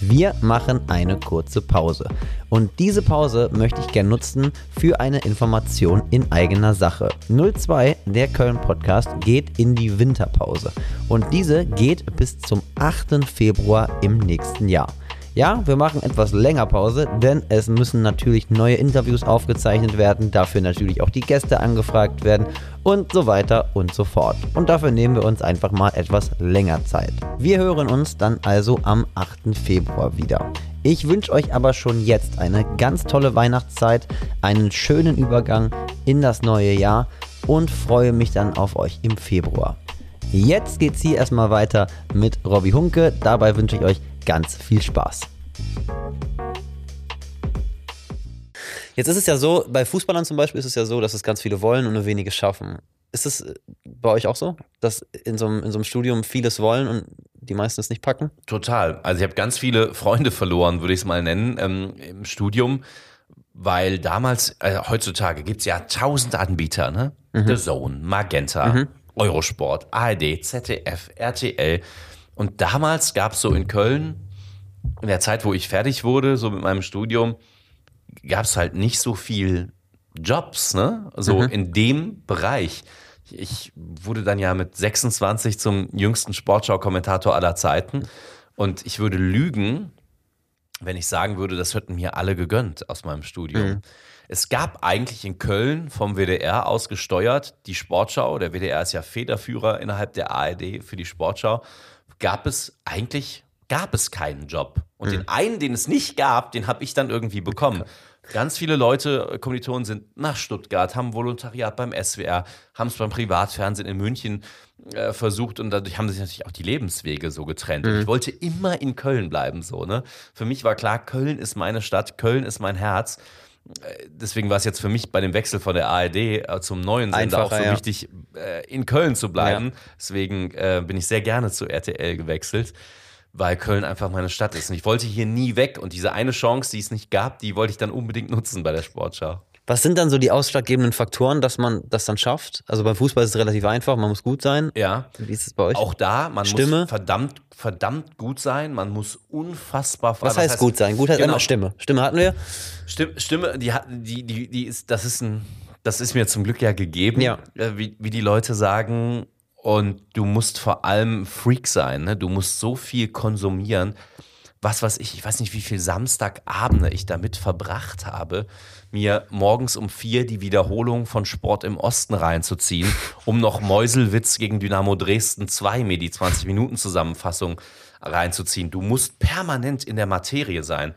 Wir machen eine kurze Pause. Und diese Pause möchte ich gerne nutzen für eine Information in eigener Sache. 02, der Köln-Podcast, geht in die Winterpause. Und diese geht bis zum 8. Februar im nächsten Jahr. Ja, wir machen etwas länger Pause, denn es müssen natürlich neue Interviews aufgezeichnet werden, dafür natürlich auch die Gäste angefragt werden und so weiter und so fort. Und dafür nehmen wir uns einfach mal etwas länger Zeit. Wir hören uns dann also am 8. Februar wieder. Ich wünsche euch aber schon jetzt eine ganz tolle Weihnachtszeit, einen schönen Übergang in das neue Jahr und freue mich dann auf euch im Februar. Jetzt geht's hier erstmal weiter mit Robbie Hunke. Dabei wünsche ich euch ganz viel Spaß. Jetzt ist es ja so, bei Fußballern zum Beispiel ist es ja so, dass es ganz viele wollen und nur wenige schaffen. Ist es bei euch auch so, dass in so, einem, in so einem Studium vieles wollen und die meisten es nicht packen? Total. Also ich habe ganz viele Freunde verloren, würde ich es mal nennen, ähm, im Studium, weil damals, also heutzutage gibt es ja tausend Anbieter, ne? Mhm. The Zone, Magenta, mhm. Eurosport, ARD, ZDF, RTL. Und damals gab es so in Köln, in der Zeit, wo ich fertig wurde, so mit meinem Studium, gab es halt nicht so viel Jobs, ne? So mhm. in dem Bereich. Ich wurde dann ja mit 26 zum jüngsten Sportschau-Kommentator aller Zeiten. Und ich würde lügen, wenn ich sagen würde, das hätten mir alle gegönnt aus meinem Studium. Mhm. Es gab eigentlich in Köln vom WDR aus gesteuert die Sportschau. Der WDR ist ja Federführer innerhalb der ARD für die Sportschau gab es eigentlich gab es keinen Job. Und mhm. den einen, den es nicht gab, den habe ich dann irgendwie bekommen. Ganz viele Leute, äh, Kommilitonen sind nach Stuttgart, haben Volontariat beim SWR, haben es beim Privatfernsehen in München äh, versucht und dadurch haben sich natürlich auch die Lebenswege so getrennt. Mhm. Und ich wollte immer in Köln bleiben, so, ne? Für mich war klar, Köln ist meine Stadt, Köln ist mein Herz deswegen war es jetzt für mich bei dem Wechsel von der ARD äh, zum neuen Sender Einfacher, auch so ja. wichtig, äh, in Köln zu bleiben. Ja. Deswegen äh, bin ich sehr gerne zu RTL gewechselt, weil Köln einfach meine Stadt ist. Und ich wollte hier nie weg. Und diese eine Chance, die es nicht gab, die wollte ich dann unbedingt nutzen bei der Sportschau. Was sind dann so die ausschlaggebenden Faktoren, dass man das dann schafft? Also beim Fußball ist es relativ einfach, man muss gut sein. Ja. Wie ist es bei euch? Auch da, man Stimme? muss verdammt, verdammt gut sein. Man muss unfassbar. was, heißt gut sein? Gut heißt Genau. immer Stimme. Stimme hatten wir. Stimme, Stimme die, hat- die, die, die ist, das ist ein, das ist mir zum Glück ja gegeben, Ja. äh, wie, wie die Leute sagen. Und du musst vor allem Freak sein, ne? Du musst so viel konsumieren. Was weiß ich, ich weiß nicht, wie viel Samstagabende ich damit verbracht habe, mir morgens um vier die Wiederholung von Sport im Osten reinzuziehen, um noch Meuselwitz gegen Dynamo Dresden 2 mir die 20-Minuten-Zusammenfassung reinzuziehen. Du musst permanent in der Materie sein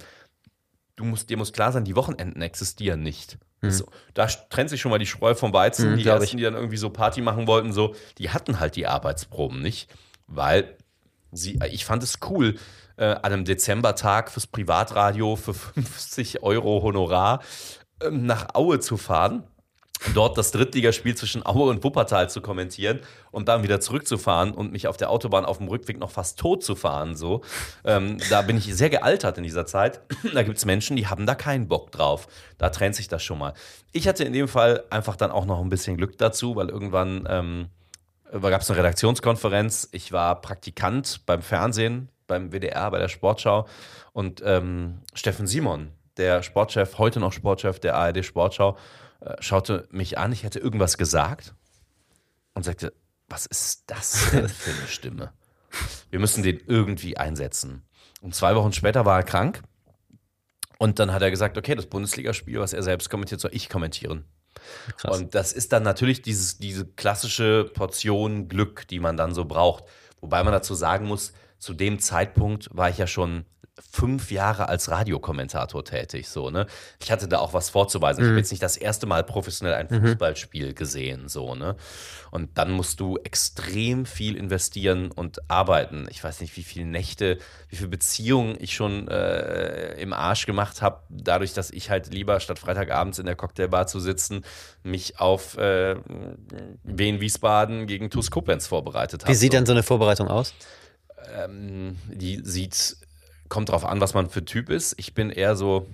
du musst, dir muss klar sein, die Wochenenden existieren nicht. So, da trennt sich schon mal die Spreu vom Weizen. Mhm, die ersten, die dann irgendwie so Party machen wollten, so, die hatten halt die Arbeitsproben nicht, weil sie, ich fand es cool, äh, an einem Dezembertag fürs Privatradio für 50 Euro Honorar nach Aue zu fahren dort das Drittligaspiel zwischen Aue und Wuppertal zu kommentieren und dann wieder zurückzufahren und mich auf der Autobahn auf dem Rückweg noch fast tot zu fahren. So. Ähm, da bin ich sehr gealtert in dieser Zeit. Da gibt es Menschen, die haben da keinen Bock drauf. Da trennt sich das schon mal. Ich hatte in dem Fall einfach dann auch noch ein bisschen Glück dazu, weil irgendwann ähm, gab es eine Redaktionskonferenz. Ich war Praktikant beim Fernsehen, beim WDR, bei der Sportschau. Und ähm, Steffen Simon, der Sportchef, heute noch Sportchef der ARD Sportschau, äh, schaute mich an. Ich hätte irgendwas gesagt und sagte: Was ist das denn für eine Stimme? Wir müssen den irgendwie einsetzen. Und zwei Wochen später war er krank. Und dann hat er gesagt: Okay, das Bundesligaspiel, was er selbst kommentiert, soll ich kommentieren. Krass. Und das ist dann natürlich dieses, diese klassische Portion Glück, die man dann so braucht. Wobei man dazu sagen muss, zu dem Zeitpunkt war ich ja schon fünf Jahre als Radiokommentator tätig. So, ne? Ich hatte da auch was vorzuweisen. Ich habe jetzt nicht das erste Mal professionell ein Fußballspiel gesehen. So, ne? Und dann musst du extrem viel investieren und arbeiten. Ich weiß nicht, wie viele Nächte, wie viele Beziehungen ich schon äh, im Arsch gemacht habe, dadurch, dass ich halt lieber statt Freitagabends in der Cocktailbar zu sitzen, mich auf äh, Wien Wiesbaden gegen TuS Koblenz vorbereitet habe. Wie sieht so denn so eine Vorbereitung aus? die sieht, kommt drauf an, was man für Typ ist. Ich bin eher so,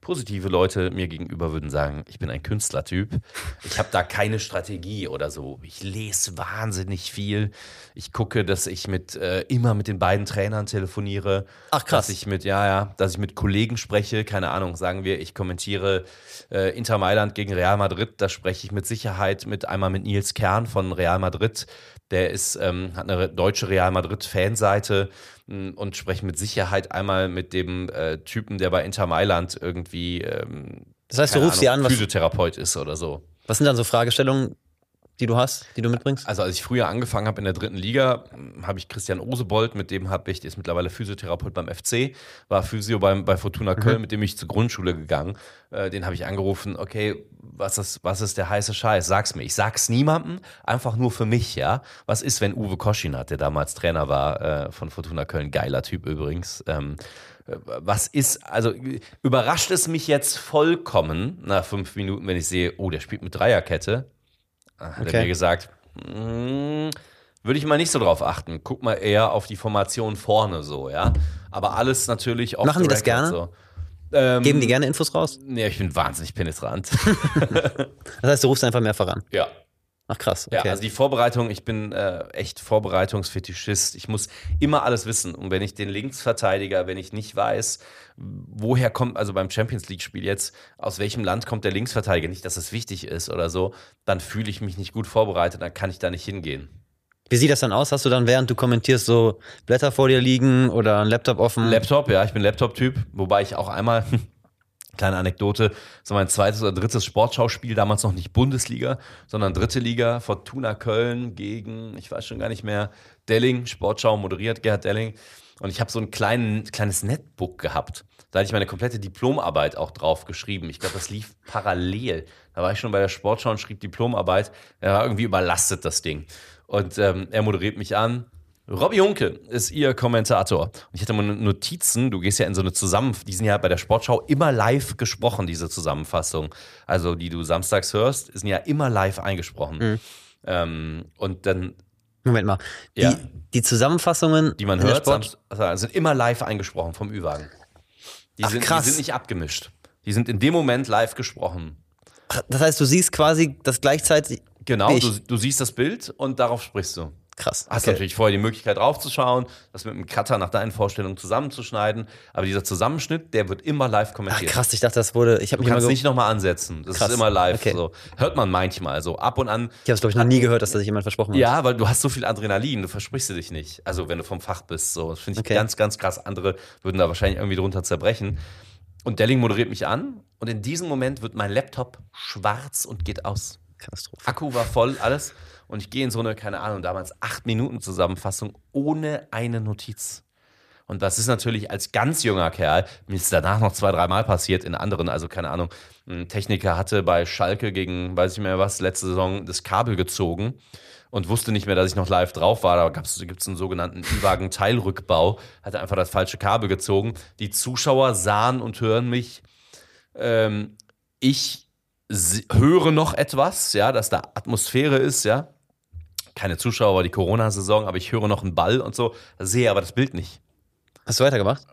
positive Leute mir gegenüber würden sagen, ich bin ein Künstlertyp. Ich habe da keine Strategie oder so. Ich lese wahnsinnig viel. Ich gucke, dass ich mit äh, immer mit den beiden Trainern telefoniere. Ach, krass. Dass ich mit, ja, ja, dass ich mit Kollegen spreche. Keine Ahnung, sagen wir, ich kommentiere äh, Inter Mailand gegen Real Madrid. Da spreche ich mit Sicherheit mit einmal mit Nils Kern von Real Madrid. Der ist, ähm, hat eine deutsche Real Madrid-Fanseite mh, und spreche mit Sicherheit einmal mit dem äh, Typen, der bei Inter Mailand irgendwie ähm, Das heißt, du rufst sie Ahnung, an, was, Physiotherapeut ist oder so. was sind dann so Fragestellungen, die du hast, die du mitbringst? Also als ich früher angefangen habe in der dritten Liga, mh, habe ich Christian Osebold, mit dem habe ich, der ist mittlerweile Physiotherapeut beim FC, war Physio beim, bei Fortuna Köln, mit dem ich zur Grundschule gegangen. Äh, den habe ich angerufen, okay, was ist, was ist der heiße Scheiß? Sag's mir. Ich sag's niemandem, einfach nur für mich, ja. Was ist, wenn Uwe Koschinat, der damals Trainer war äh, von Fortuna Köln, geiler Typ übrigens, ähm, äh, was ist, also überrascht es mich jetzt vollkommen nach fünf Minuten, wenn ich sehe, oh, der spielt mit Dreierkette. Hat Okay. er mir gesagt, "Mm, würde ich mal nicht so drauf achten. Guck mal eher auf die Formation vorne so, ja. Aber alles natürlich off Machen die das gerne? So. Ähm, Geben die gerne Infos raus? Nee, ich bin wahnsinnig penetrant. Das heißt, du rufst einfach mehr voran. ja. Ach krass. Ja, Okay. also die Vorbereitung, ich bin äh, echt Vorbereitungsfetischist. Ich muss immer alles wissen. Und wenn ich den Linksverteidiger, wenn ich nicht weiß, woher kommt, also beim Champions League-Spiel jetzt, aus welchem Land kommt der Linksverteidiger, nicht, dass es wichtig ist oder so, dann fühle ich mich nicht gut vorbereitet, dann kann ich da nicht hingehen. Wie sieht das dann aus? Hast du dann, während du kommentierst, so Blätter vor dir liegen oder ein Laptop offen? Laptop, ja, ich bin Laptop-Typ, wobei ich auch einmal, kleine Anekdote, so mein zweites oder drittes Sportschauspiel, damals noch nicht Bundesliga, sondern dritte Liga, Fortuna Köln gegen, ich weiß schon gar nicht mehr, Delling, Sportschau moderiert, Gerhard Delling. Und ich habe so ein kleinen, kleines Netbook gehabt. Da hatte ich meine komplette Diplomarbeit auch drauf geschrieben. Ich glaube, das lief parallel. Da war ich schon bei der Sportschau und schrieb Diplomarbeit. Er war irgendwie überlastet, das Ding. Und ähm, er moderiert mich an. Robby Hunke ist ihr Kommentator. Und ich hatte mal Notizen, du gehst ja in so eine Zusammenfassung, die sind ja bei der Sportschau immer live gesprochen, diese Zusammenfassung. Also die du samstags hörst, sind ja immer live eingesprochen. Ähm, und dann, Moment mal. Die, Ja. die Zusammenfassungen, die man hört, Sport, Samst- also sind immer live eingesprochen vom Ü-Wagen. Die, Ach, sind, krass. die sind nicht abgemischt. Die sind in dem Moment live gesprochen. Das heißt, du siehst quasi das gleichzeitig. Genau, du, du siehst das Bild und darauf sprichst du. Krass. Hast okay. natürlich vorher die Möglichkeit draufzuschauen, das mit einem Cutter nach deinen Vorstellungen zusammenzuschneiden. Aber dieser Zusammenschnitt, der wird immer live kommentiert. Ach, krass, ich dachte, das wurde. Ich du kannst nicht nochmal ansetzen. Das krass. ist immer live. Okay. So. Hört man manchmal so ab und an. Ich habe es, glaube ich, noch nie gehört, dass da sich jemand versprochen hat. Ja, weil du hast so viel Adrenalin, du versprichst du dich nicht. Also, wenn du vom Fach bist. So. Das finde ich okay. ganz, ganz krass. Andere würden da wahrscheinlich irgendwie drunter zerbrechen. Und Delling moderiert mich an und in diesem Moment wird mein Laptop schwarz und geht aus. Katastrophe. Akku war voll, alles. Und ich gehe in so eine, keine Ahnung, damals acht Minuten Zusammenfassung ohne eine Notiz. Und das ist natürlich als ganz junger Kerl, mir ist danach noch zwei, dreimal passiert in anderen, also keine Ahnung, ein Techniker hatte bei Schalke gegen, weiß ich mehr was, letzte Saison das Kabel gezogen und wusste nicht mehr, dass ich noch live drauf war. Da gibt es einen sogenannten Ü-Wagen-Teilrückbau, hatte einfach das falsche Kabel gezogen. Die Zuschauer sahen und hören mich. Ähm, ich höre noch etwas, ja, dass da Atmosphäre ist, ja keine Zuschauer, war die Corona-Saison, aber ich höre noch einen Ball und so, sehe aber das Bild nicht. Hast du weitergemacht?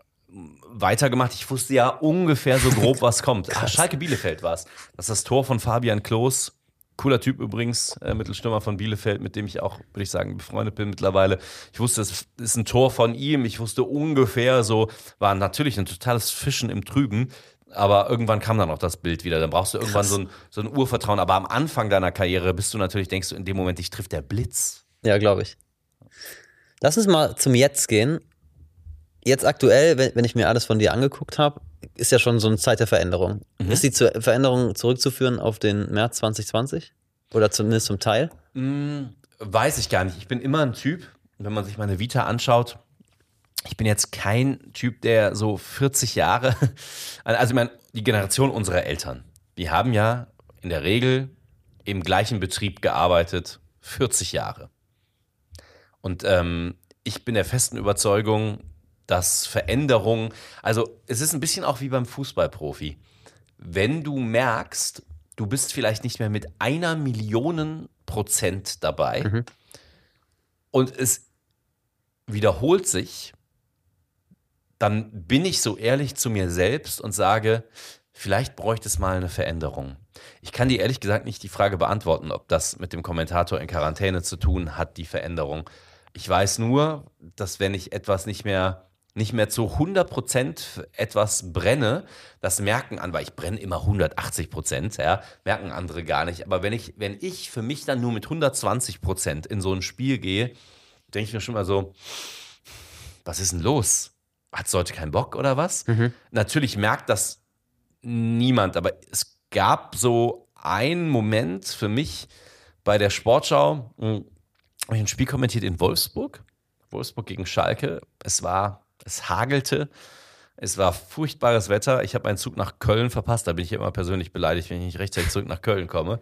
Weitergemacht. Ich wusste ja ungefähr so grob, was kommt. Ach, Schalke Bielefeld war es. Das ist das Tor von Fabian Klos. Cooler Typ übrigens, äh, Mittelstürmer von Bielefeld, mit dem ich auch, würde ich sagen, befreundet bin mittlerweile. Ich wusste, es ist ein Tor von ihm. Ich wusste ungefähr so, war natürlich ein totales Fischen im Trüben. Aber irgendwann kam dann auch das Bild wieder. Dann brauchst du irgendwann so ein, so ein Urvertrauen. Aber am Anfang deiner Karriere bist du natürlich, denkst du in dem Moment, dich trifft der Blitz. Ja, glaube ich. Lass uns mal zum Jetzt gehen. Jetzt aktuell, wenn, wenn ich mir alles von dir angeguckt habe, ist ja schon so eine Zeit der Veränderung. Mhm. Ist die Veränderung zurückzuführen auf den März 2020? Oder zumindest zum Teil? Hm, weiß ich gar nicht. Ich bin immer ein Typ, wenn man sich meine Vita anschaut, ich bin jetzt kein Typ, der so 40 Jahre, also ich meine, die Generation unserer Eltern, die haben ja in der Regel im gleichen Betrieb gearbeitet, 40 Jahre. Und ähm, ich bin der festen Überzeugung, dass Veränderung, also es ist ein bisschen auch wie beim Fußballprofi. Wenn du merkst, du bist vielleicht nicht mehr mit einer Million Prozent dabei mhm. und es wiederholt sich, dann bin ich so ehrlich zu mir selbst und sage, vielleicht bräuchte es mal eine Veränderung. Ich kann dir ehrlich gesagt nicht die Frage beantworten, ob das mit dem Kommentator in Quarantäne zu tun hat, die Veränderung. Ich weiß nur, dass wenn ich etwas nicht mehr nicht mehr zu 100% etwas brenne, das merken an, weil ich brenne immer 180%, ja, merken andere gar nicht. Aber wenn ich, wenn ich für mich dann nur mit 120% in so ein Spiel gehe, denke ich mir schon mal so, was ist denn los? Hat heute keinen Bock oder was? Mhm. Natürlich merkt das niemand, aber es gab so einen Moment für mich bei der Sportschau, hm, habe ich ein Spiel kommentiert in Wolfsburg, Wolfsburg gegen Schalke. Es war, es hagelte, es war furchtbares Wetter. Ich habe meinen Zug nach Köln verpasst. Da bin ich immer persönlich beleidigt, wenn ich nicht rechtzeitig zurück nach Köln komme.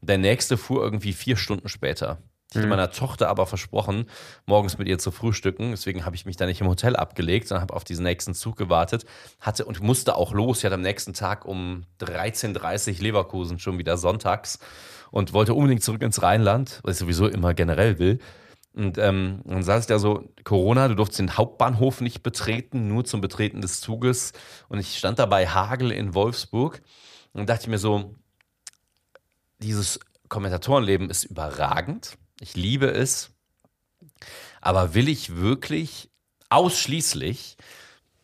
Der nächste fuhr irgendwie vier Stunden später. Ich hatte mhm. meiner Tochter aber versprochen, morgens mit ihr zu frühstücken. Deswegen habe ich mich da nicht im Hotel abgelegt, sondern habe auf diesen nächsten Zug gewartet. Hatte und musste auch los. Ich hatte am nächsten Tag um 13.30 Uhr Leverkusen schon wieder sonntags und wollte unbedingt zurück ins Rheinland, was ich sowieso immer generell will. Und ähm, dann saß ich da so, Corona, du durfst den Hauptbahnhof nicht betreten, nur zum Betreten des Zuges. Und ich stand da bei Hagel in Wolfsburg und dachte mir so, dieses Kommentatorenleben ist überragend. Ich liebe es. Aber will ich wirklich ausschließlich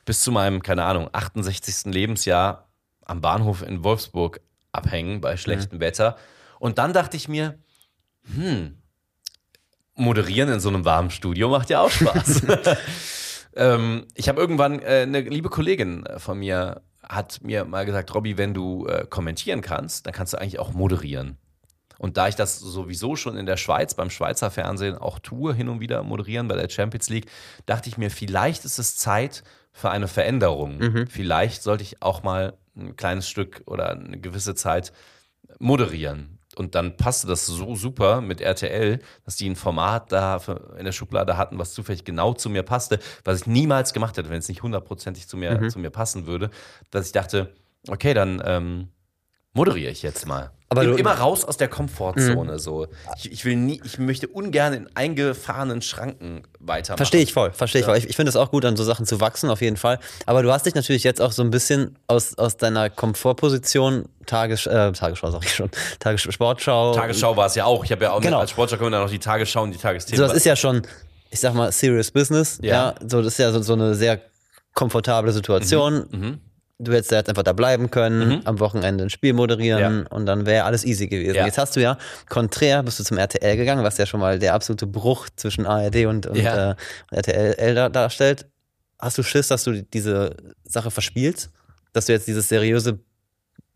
bis zu meinem, keine Ahnung, 68. Lebensjahr am Bahnhof in Wolfsburg abhängen bei schlechtem mhm. Wetter? Und dann dachte ich mir, hm, moderieren in so einem warmen Studio macht ja auch Spaß. ähm, ich habe irgendwann äh, eine liebe Kollegin von mir hat mir mal gesagt, Robby, wenn du äh, kommentieren kannst, dann kannst du eigentlich auch moderieren. Und da ich das sowieso schon in der Schweiz beim Schweizer Fernsehen auch tue, hin und wieder moderieren bei der Champions League, dachte ich mir, vielleicht ist es Zeit für eine Veränderung. Mhm. Vielleicht sollte ich auch mal ein kleines Stück oder eine gewisse Zeit moderieren. Und dann passte das so super mit RTL, dass die ein Format da in der Schublade hatten, was zufällig genau zu mir passte, was ich niemals gemacht hätte, wenn es nicht hundertprozentig zu mir, mhm. zu mir passen würde, dass ich dachte, okay, dann ähm, moderiere ich jetzt mal. Aber du- immer raus aus der Komfortzone. So. Ich, ich will nie, ich möchte ungern in eingefahrenen Schranken weitermachen. Verstehe ich voll, verstehe ich voll. Ich, ich finde es auch gut, an so Sachen zu wachsen, auf jeden Fall. Aber du hast dich natürlich jetzt auch so ein bisschen aus, aus deiner Komfortposition, Tages, äh, Tagesschau sag ich schon, Tagessportschau. Tagesschau war es ja auch. Ich habe ja auch Genau. als Sportschau kommen dann noch die Tagesschau und die Tagesthemen. So, das ist ja schon, ich sag mal, serious business. Ja. Ja. so, das ist ja so, so eine sehr komfortable Situation. Mhm. Du hättest ja jetzt einfach da bleiben können, am Wochenende ein Spiel moderieren und dann wäre alles easy gewesen. Ja. Jetzt hast du ja konträr, bist du zum RTL gegangen, was ja schon mal der absolute Bruch zwischen ARD und, und Ja. äh, RTL da, darstellt. Hast du Schiss, dass du die- diese Sache verspielst? Dass du jetzt dieses seriöse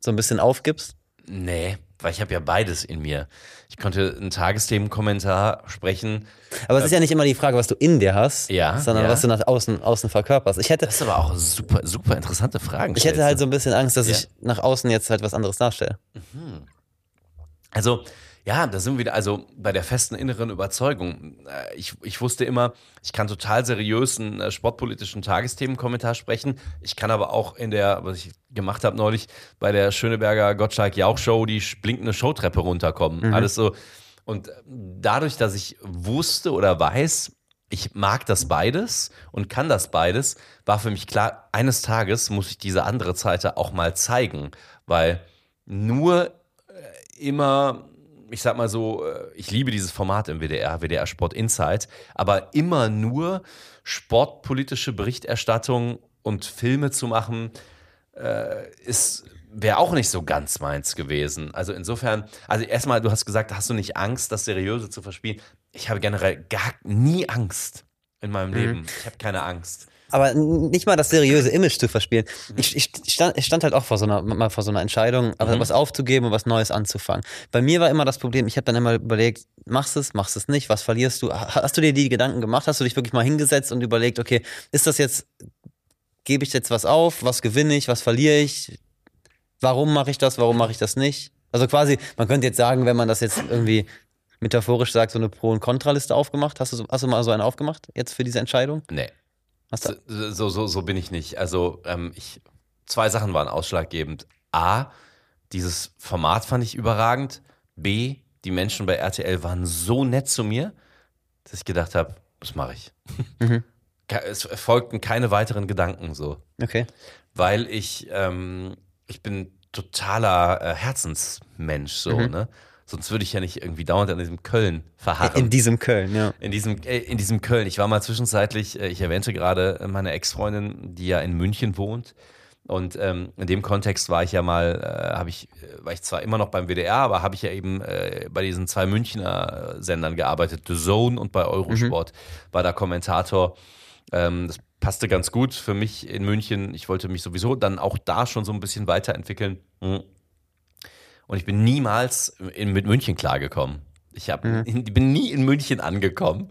so ein bisschen aufgibst? Nee, weil ich habe ja beides in mir. Ich konnte einen Tagesthemenkommentar sprechen. Aber es ist ja nicht immer die Frage, was du in dir hast, Ja, sondern ja. was du nach außen, außen verkörperst. Ich hätte, Das ist aber auch super, super interessante Fragen. ich hätte halt so ein bisschen Angst, dass Ja. ich nach außen jetzt halt was anderes darstelle. Also, ja, da sind wir wieder, also bei der festen inneren Überzeugung. Äh, Ich, ich wusste immer, ich kann total seriös einen äh, sportpolitischen Tagesthemenkommentar sprechen. Ich kann aber auch in der, was ich gemacht habe neulich, bei der Schöneberger Gottschalk Jauch Show die blinkende Showtreppe runterkommen. Alles so. Und äh, dadurch, dass ich wusste oder weiß, ich mag das beides und kann das beides, war für mich klar, eines Tages muss ich diese andere Seite auch mal zeigen, weil nur immer, ich sag mal so, äh, ich liebe dieses Format im WDR, WDR Sport Insight, aber immer nur sportpolitische Berichterstattung und Filme zu machen, äh, ist wäre auch nicht so ganz meins gewesen. Also insofern, also erstmal, du hast gesagt, hast du nicht Angst, das Seriöse zu verspielen? Ich habe generell gar nie Angst in meinem Leben. Ich habe keine Angst. Aber nicht mal das seriöse Image zu verspielen. Mhm. Ich, ich, stand, ich stand halt auch vor so einer, mal vor so einer Entscheidung, aber was aufzugeben und was Neues anzufangen. Bei mir war immer das Problem, ich habe dann immer überlegt, machst du es, machst du es nicht, was verlierst du? Ha- Hast du dir die Gedanken gemacht? Hast du dich wirklich mal hingesetzt und überlegt, okay, ist das jetzt, gebe ich jetzt was auf, was gewinne ich, was verliere ich? Warum mache ich das, warum mache ich das nicht? Also quasi, man könnte jetzt sagen, wenn man das jetzt irgendwie metaphorisch sagt, so eine Pro- und Kontraliste aufgemacht. Hast du, so- hast du mal so eine aufgemacht jetzt für diese Entscheidung? Nee. Hast du, So, so, so, so bin ich nicht. Also ähm, ich, zwei Sachen waren ausschlaggebend. A, dieses Format fand ich überragend. B, die Menschen bei RTL waren so nett zu mir, dass ich gedacht habe, das mache ich. Ke- Es folgten keine weiteren Gedanken so, okay. weil ich, ähm, ich bin totaler äh, Herzensmensch so, ne? Sonst würde ich ja nicht irgendwie dauernd an diesem Köln verharren. In diesem Köln, ja. In diesem, äh, in diesem Köln. Ich war mal zwischenzeitlich, äh, ich erwähnte gerade äh, meine Ex-Freundin, die ja in München wohnt. Und ähm, in dem Kontext war ich ja mal, äh, habe ich, war ich zwar immer noch beim WDR, aber habe ich ja eben äh, bei diesen zwei Münchner Sendern gearbeitet, The Zone und bei Eurosport, war da Kommentator. Ähm, das passte ganz gut für mich in München. Ich wollte mich sowieso dann auch da schon so ein bisschen weiterentwickeln. Mhm. Und ich bin niemals in, mit München klargekommen. Ich hab, in, bin nie in München angekommen.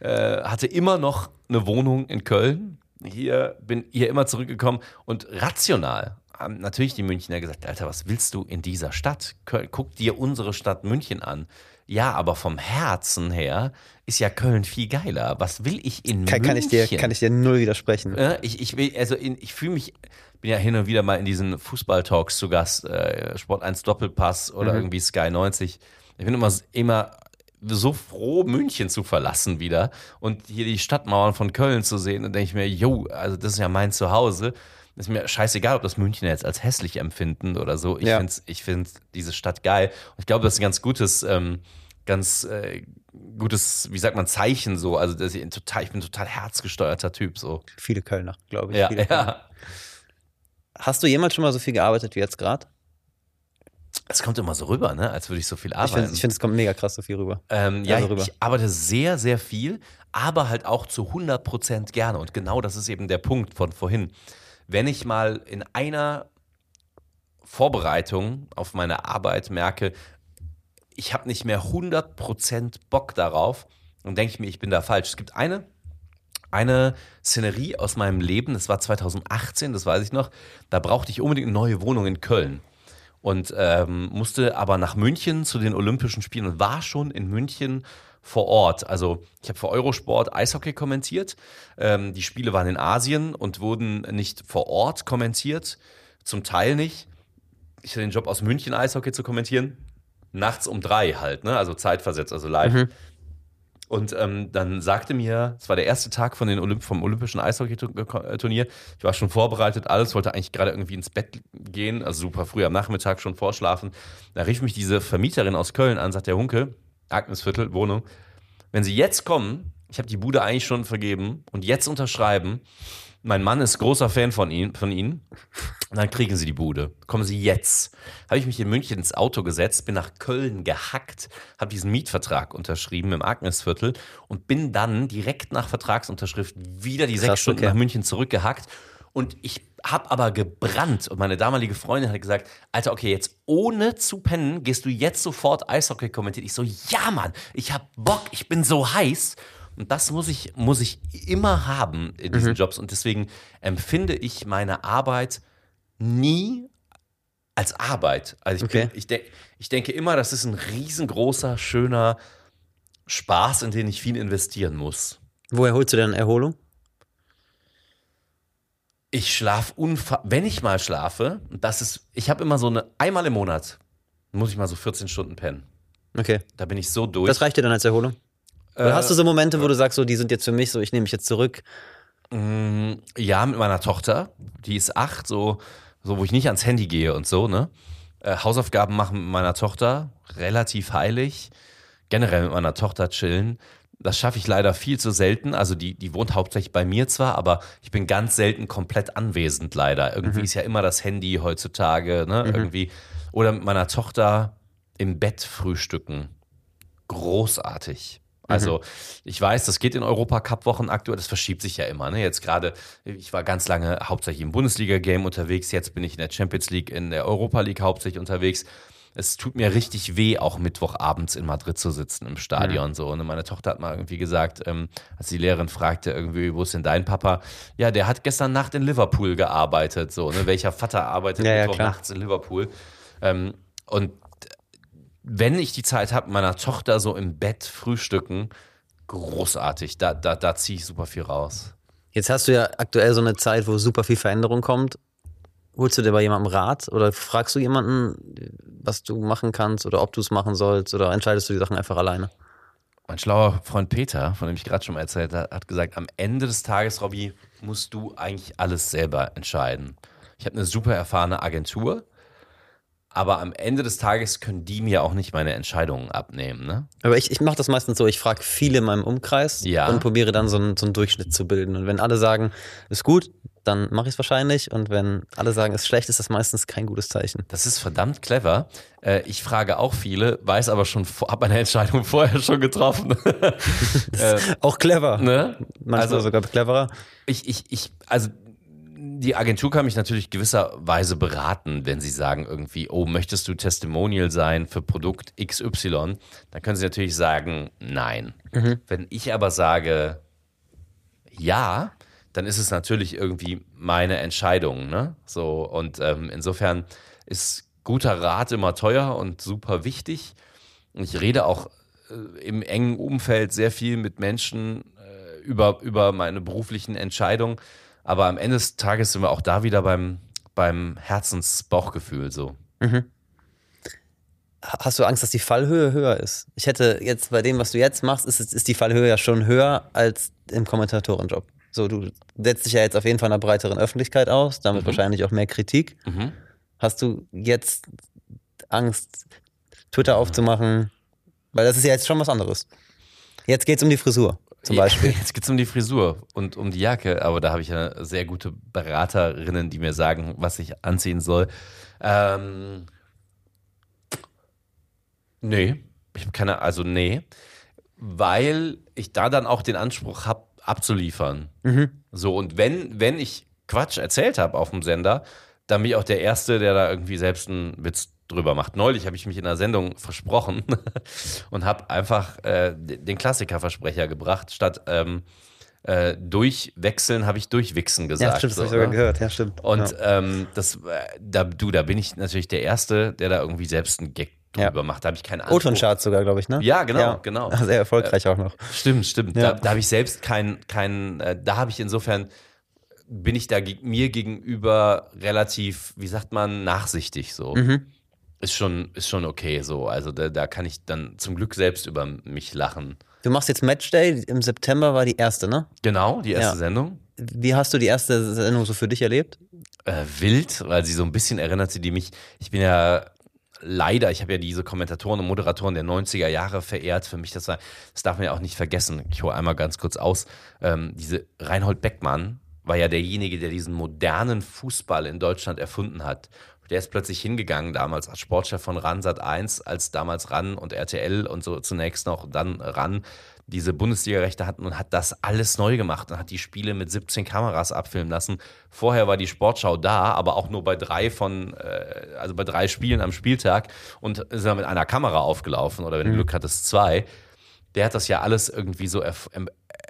Äh, hatte immer noch eine Wohnung in Köln. Hier bin hier immer zurückgekommen und rational haben natürlich die Münchner gesagt: Alter, was willst du in dieser Stadt? Köln, guck dir unsere Stadt München an. Ja, aber vom Herzen her ist ja Köln viel geiler. Was will ich in Kann, München? kann, ich dir, kann ich dir null widersprechen. Ja, ich, ich will, also in, ich fühle mich, bin ja hin und wieder mal in diesen Fußball-Talks zu Gast, äh, Sport 1 Doppelpass oder irgendwie Sky 90. Ich bin immer, immer so froh, München zu verlassen wieder und hier die Stadtmauern von Köln zu sehen. Dann denke ich mir, yo, also das ist ja mein Zuhause. Ist mir scheißegal, ob das Münchner jetzt als hässlich empfinden oder so. Ich Ja. finde ich find diese Stadt geil. Und ich glaube, das ist ein ganz gutes, ähm, ganz äh, gutes, wie sagt man, Zeichen so. Also dass ich, total, ich bin ein total herzgesteuerter Typ so. Viele Kölner, glaube ich. Ja, viele Kölner. Hast du jemals schon mal so viel gearbeitet wie jetzt gerade? Es kommt immer so rüber, ne? als würde ich so viel Ich arbeiten. finde, ich find, es kommt mega krass so viel rüber. ähm, ja, also rüber. ich arbeite sehr, sehr viel, aber halt auch zu 100% gerne. Und genau das ist eben der Punkt von vorhin. Wenn ich mal in einer Vorbereitung auf meine Arbeit merke, ich habe nicht mehr 100% Bock darauf, dann denke ich mir, ich bin da falsch. Es gibt eine, eine Szenerie aus meinem Leben, das war 2018, das weiß ich noch, da brauchte ich unbedingt eine neue Wohnung in Köln und ähm, musste aber nach München zu den Olympischen Spielen und war schon in München vor Ort. Also ich habe für Eurosport Eishockey kommentiert. Ähm, die Spiele waren in Asien und wurden nicht vor Ort kommentiert, zum Teil nicht. ich hatte den Job aus München Eishockey zu kommentieren. Nachts um drei halt, ne? Also zeitversetzt, also live. Mhm. Und ähm, dann sagte mir, es war der erste Tag von den Olymp vom Olympischen Eishockey-Turnier. Ich war schon vorbereitet, alles, wollte eigentlich gerade irgendwie ins Bett gehen, also super früh am Nachmittag schon vorschlafen. Da rief mich diese Vermieterin aus Köln an, sagt der Hunke, Agnesviertel, Wohnung. Wenn Sie jetzt kommen, ich habe die Bude eigentlich schon vergeben und jetzt unterschreiben, mein Mann ist großer Fan von Ihnen, von Ihnen. Und dann kriegen Sie die Bude. Kommen Sie jetzt. Habe ich mich in München ins Auto gesetzt, bin nach Köln gehackt, habe diesen Mietvertrag unterschrieben im Agnesviertel und bin dann direkt nach Vertragsunterschrift wieder die sechs Krass, Stunden okay. nach München zurückgehackt. Und ich habe aber gebrannt. Und meine damalige Freundin hat gesagt: Alter, okay, jetzt ohne zu pennen, gehst du jetzt sofort Eishockey kommentieren. Ich so: Ja, Mann, ich hab Bock, ich bin so heiß. Und das muss ich, muss ich immer haben in diesen Jobs. Und deswegen empfinde ich meine Arbeit nie als Arbeit. Also ich, Okay. bin, ich, de ich denke immer, das ist ein riesengroßer, schöner Spaß, in den ich viel investieren muss. Woher holst du denn Erholung? Ich schlafe unfa wenn ich mal schlafe, das ist, ich habe immer so eine, einmal im Monat muss ich mal so 14 Stunden pennen. Okay. Da bin ich so durch. Das reicht dir dann als Erholung? Oder hast du so Momente, wo du sagst, so, die sind jetzt für mich, so, ich nehme mich jetzt zurück? Mm, Ja, mit meiner Tochter, die ist acht, so, so wo ich nicht ans Handy gehe und so, ne? Äh, Hausaufgaben machen mit meiner Tochter, relativ heilig. Generell mit meiner Tochter chillen. Das schaffe ich leider viel zu selten. Also die, die wohnt hauptsächlich bei mir zwar, aber ich bin ganz selten komplett anwesend leider. Irgendwie ist ja immer das Handy heutzutage, ne? Irgendwie. Oder mit meiner Tochter im Bett frühstücken. Großartig. Also ich weiß, das geht in Europacup-Wochen aktuell, das verschiebt sich ja immer. Ne? Jetzt gerade, ich war ganz lange hauptsächlich im Bundesliga-Game unterwegs, jetzt bin ich in der Champions League, in der Europa League hauptsächlich unterwegs. Es tut mir richtig weh, auch Mittwochabends in Madrid zu sitzen im Stadion. So. Und meine Tochter hat mal irgendwie gesagt, ähm, als die Lehrerin fragte, irgendwie, wo ist denn dein Papa? Ja, der hat gestern Nacht in Liverpool gearbeitet. So, ne? Welcher Vater arbeitet Ja, ja, Mittwoch klar. nachts in Liverpool? Ähm, und wenn ich die Zeit habe, meiner Tochter so im Bett frühstücken, großartig. Da, da, da ziehe ich super viel raus. Jetzt hast du ja aktuell so eine Zeit, wo super viel Veränderung kommt. Holst du dir bei jemandem Rat oder fragst du jemanden, was du machen kannst oder ob du es machen sollst oder entscheidest du die Sachen einfach alleine? Mein schlauer Freund Peter, von dem ich gerade schon mal erzählt habe, hat gesagt, am Ende des Tages, Robby, musst du eigentlich alles selber entscheiden. Ich habe eine super erfahrene Agentur, aber am Ende des Tages können die mir auch nicht meine Entscheidungen abnehmen. Ne? Aber ich, ich mache das meistens so, ich frage viele in meinem Umkreis Ja. und probiere dann so einen, so einen Durchschnitt zu bilden. Und wenn alle sagen, ist gut, dann mache ich es wahrscheinlich. Und wenn alle sagen, ist schlecht, ist das meistens kein gutes Zeichen. Das ist verdammt clever. Äh, ich frage auch viele, weiß aber schon, habe meine Entscheidung vorher schon getroffen. Auch clever. ne? Manchmal Also- sogar cleverer. ich, ich, ich, also die Agentur kann mich natürlich gewisserweise beraten, wenn sie sagen irgendwie, oh, möchtest du Testimonial sein für Produkt XY? Dann können sie natürlich sagen, nein. Wenn ich aber sage, ja, dann ist es natürlich irgendwie meine Entscheidung, ne? So, und ähm, insofern ist guter Rat immer teuer und super wichtig. Ich rede auch äh, im engen Umfeld sehr viel mit Menschen äh, über, über meine beruflichen Entscheidungen. Aber am Ende des Tages sind wir auch da wieder beim, beim Herzensbauchgefühl so. Hast du Angst, dass die Fallhöhe höher ist? Ich hätte jetzt bei dem, was du jetzt machst, ist, ist die Fallhöhe ja schon höher als im Kommentatorenjob. So, du setzt dich ja jetzt auf jeden Fall einer breiteren Öffentlichkeit aus, damit wahrscheinlich auch mehr Kritik. Mhm. Hast du jetzt Angst, Twitter aufzumachen? Weil das ist ja jetzt schon was anderes. Jetzt geht es um die Frisur zum Beispiel. Jetzt geht es um die Frisur und um die Jacke, aber da habe ich ja sehr gute Beraterinnen, die mir sagen, was ich anziehen soll. Ähm, nee, ich habe keine, also nee, weil ich da dann auch den Anspruch habe, abzuliefern. So, und wenn, wenn ich Quatsch erzählt habe auf dem Sender, dann bin ich auch der Erste, der da irgendwie selbst einen Witz drüber macht. Neulich habe ich mich in einer Sendung versprochen und habe einfach äh, den Klassikerversprecher gebracht, statt ähm, äh, durchwechseln habe ich durchwichsen gesagt. Ja, stimmt, das so, habe ich sogar ne? gehört. Ja, stimmt. Und ja. ähm, das, äh, da, du, da bin ich natürlich der Erste, der da irgendwie selbst einen Gag Ja. drüber macht. Da habe ich keine Ahnung. O-Ton-Charts sogar, glaube ich, ne? Ja, genau, genau. Sehr erfolgreich auch noch. Stimmt, stimmt. Ja. Da, da habe ich selbst keinen, kein, äh, da habe ich insofern bin ich da mir gegenüber relativ, wie sagt man, nachsichtig so. Mhm. Ist schon, ist schon okay so. Also da, da kann ich dann zum Glück selbst über mich lachen. Du machst jetzt Matchday, im September war die erste, ne? Genau, die erste Ja. Sendung. Wie hast du die erste Sendung so für dich erlebt? Äh, wild, weil sie so ein bisschen erinnerte die mich. Ich bin ja leider, ich habe ja diese Kommentatoren und Moderatoren der 90er Jahre verehrt. Für mich, das war, das darf man ja auch nicht vergessen. Ich hole einmal ganz kurz aus. Ähm, diese Reinhold Beckmann war ja derjenige, der diesen modernen Fußball in Deutschland erfunden hat. Der ist plötzlich hingegangen damals als Sportchef von RAN Sat 1, als damals RAN und RTL und so zunächst noch dann RAN diese Bundesliga-Rechte hatten und hat das alles neu gemacht und hat die Spiele mit 17 Kameras abfilmen lassen. Vorher war die Sportschau da, aber auch nur bei drei von, äh, also bei drei Spielen am Spieltag und ist dann mit einer Kamera aufgelaufen oder wenn du Glück hattest, zwei. Der hat das ja alles irgendwie so erf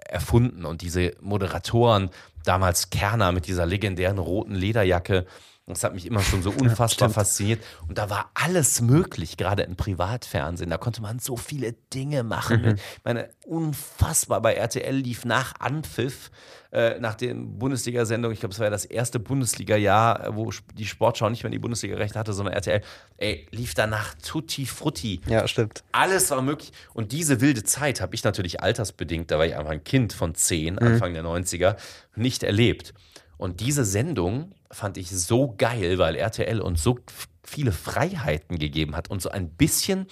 erfunden und diese Moderatoren, damals Kerner mit dieser legendären roten Lederjacke, das hat mich immer schon so unfassbar fasziniert. Und da war alles möglich, gerade im Privatfernsehen. Da konnte man so viele Dinge machen. Ich meine, unfassbar. Bei RTL lief nach Anpfiff, äh, nach der Bundesliga-Sendung, ich glaube, es war ja das erste Bundesliga-Jahr, wo die Sportschau nicht mehr die Bundesliga-Rechte hatte, sondern RTL, ey, lief danach Tutti Frutti. Ja, stimmt. Alles war möglich. Und diese wilde Zeit habe ich natürlich altersbedingt, da war ich einfach ein Kind von 10, Anfang der 90er, nicht erlebt. Und diese Sendung fand ich so geil, weil RTL uns so viele Freiheiten gegeben hat. Und so ein bisschen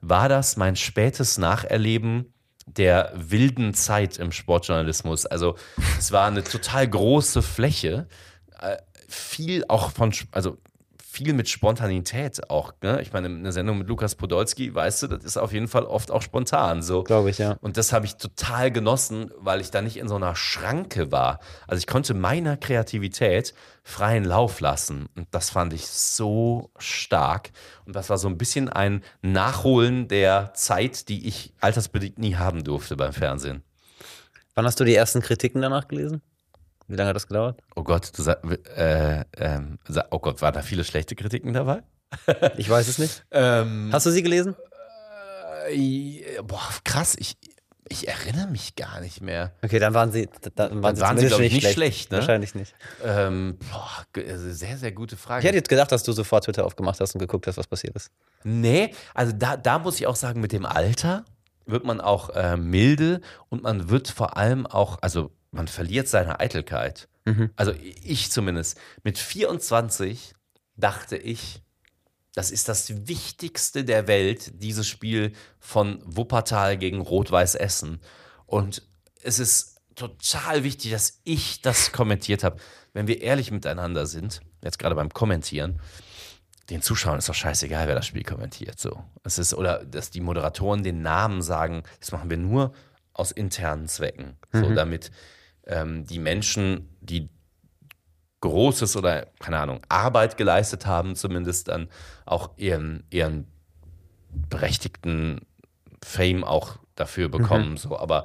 war das mein spätes Nacherleben der wilden Zeit im Sportjournalismus. Also es war eine total große Fläche, äh, viel auch von, also viel mit Spontanität auch. Ne? Ich meine, eine Sendung mit Lukas Podolski, weißt du, das ist auf jeden Fall oft auch spontan. So. Glaube ich, ja. Und das habe ich total genossen, weil ich da nicht in so einer Schranke war. Also ich konnte meiner Kreativität freien Lauf lassen. Und das fand ich so stark. Und das war so ein bisschen ein Nachholen der Zeit, die ich altersbedingt nie haben durfte beim Fernsehen. Wann hast du die ersten Kritiken danach gelesen? Wie lange hat das gedauert? Oh Gott, du sag, äh, ähm, oh Gott, waren da viele schlechte Kritiken dabei? Ich weiß es nicht. Ähm, Hast du sie gelesen? äh, boah, krass, ich, ich erinnere mich gar nicht mehr. Okay, dann waren sie, dann waren sie, waren sie, zumindest glaub ich, nicht schlecht, ne? Wahrscheinlich nicht. Ähm, boah, also sehr, sehr gute Frage. Ich hätte jetzt gedacht, dass du sofort Twitter aufgemacht hast und geguckt hast, was passiert ist. Nee, also da, da muss ich auch sagen, mit dem Alter wird man auch äh, milde und man wird vor allem auch, also man verliert seine Eitelkeit. Also ich zumindest. Mit 24 dachte ich, das ist das Wichtigste der Welt, dieses Spiel von Wuppertal gegen Rot-Weiß Essen. Und es ist total wichtig, dass ich das kommentiert habe. Wenn wir ehrlich miteinander sind, jetzt gerade beim Kommentieren, den Zuschauern ist doch scheißegal, wer das Spiel kommentiert. So. Es ist, oder dass die Moderatoren den Namen sagen, das machen wir nur aus internen Zwecken. So, damit ähm, die Menschen, die Großes oder, keine Ahnung, Arbeit geleistet haben, zumindest dann auch ihren, ihren berechtigten Fame auch dafür bekommen. So. Aber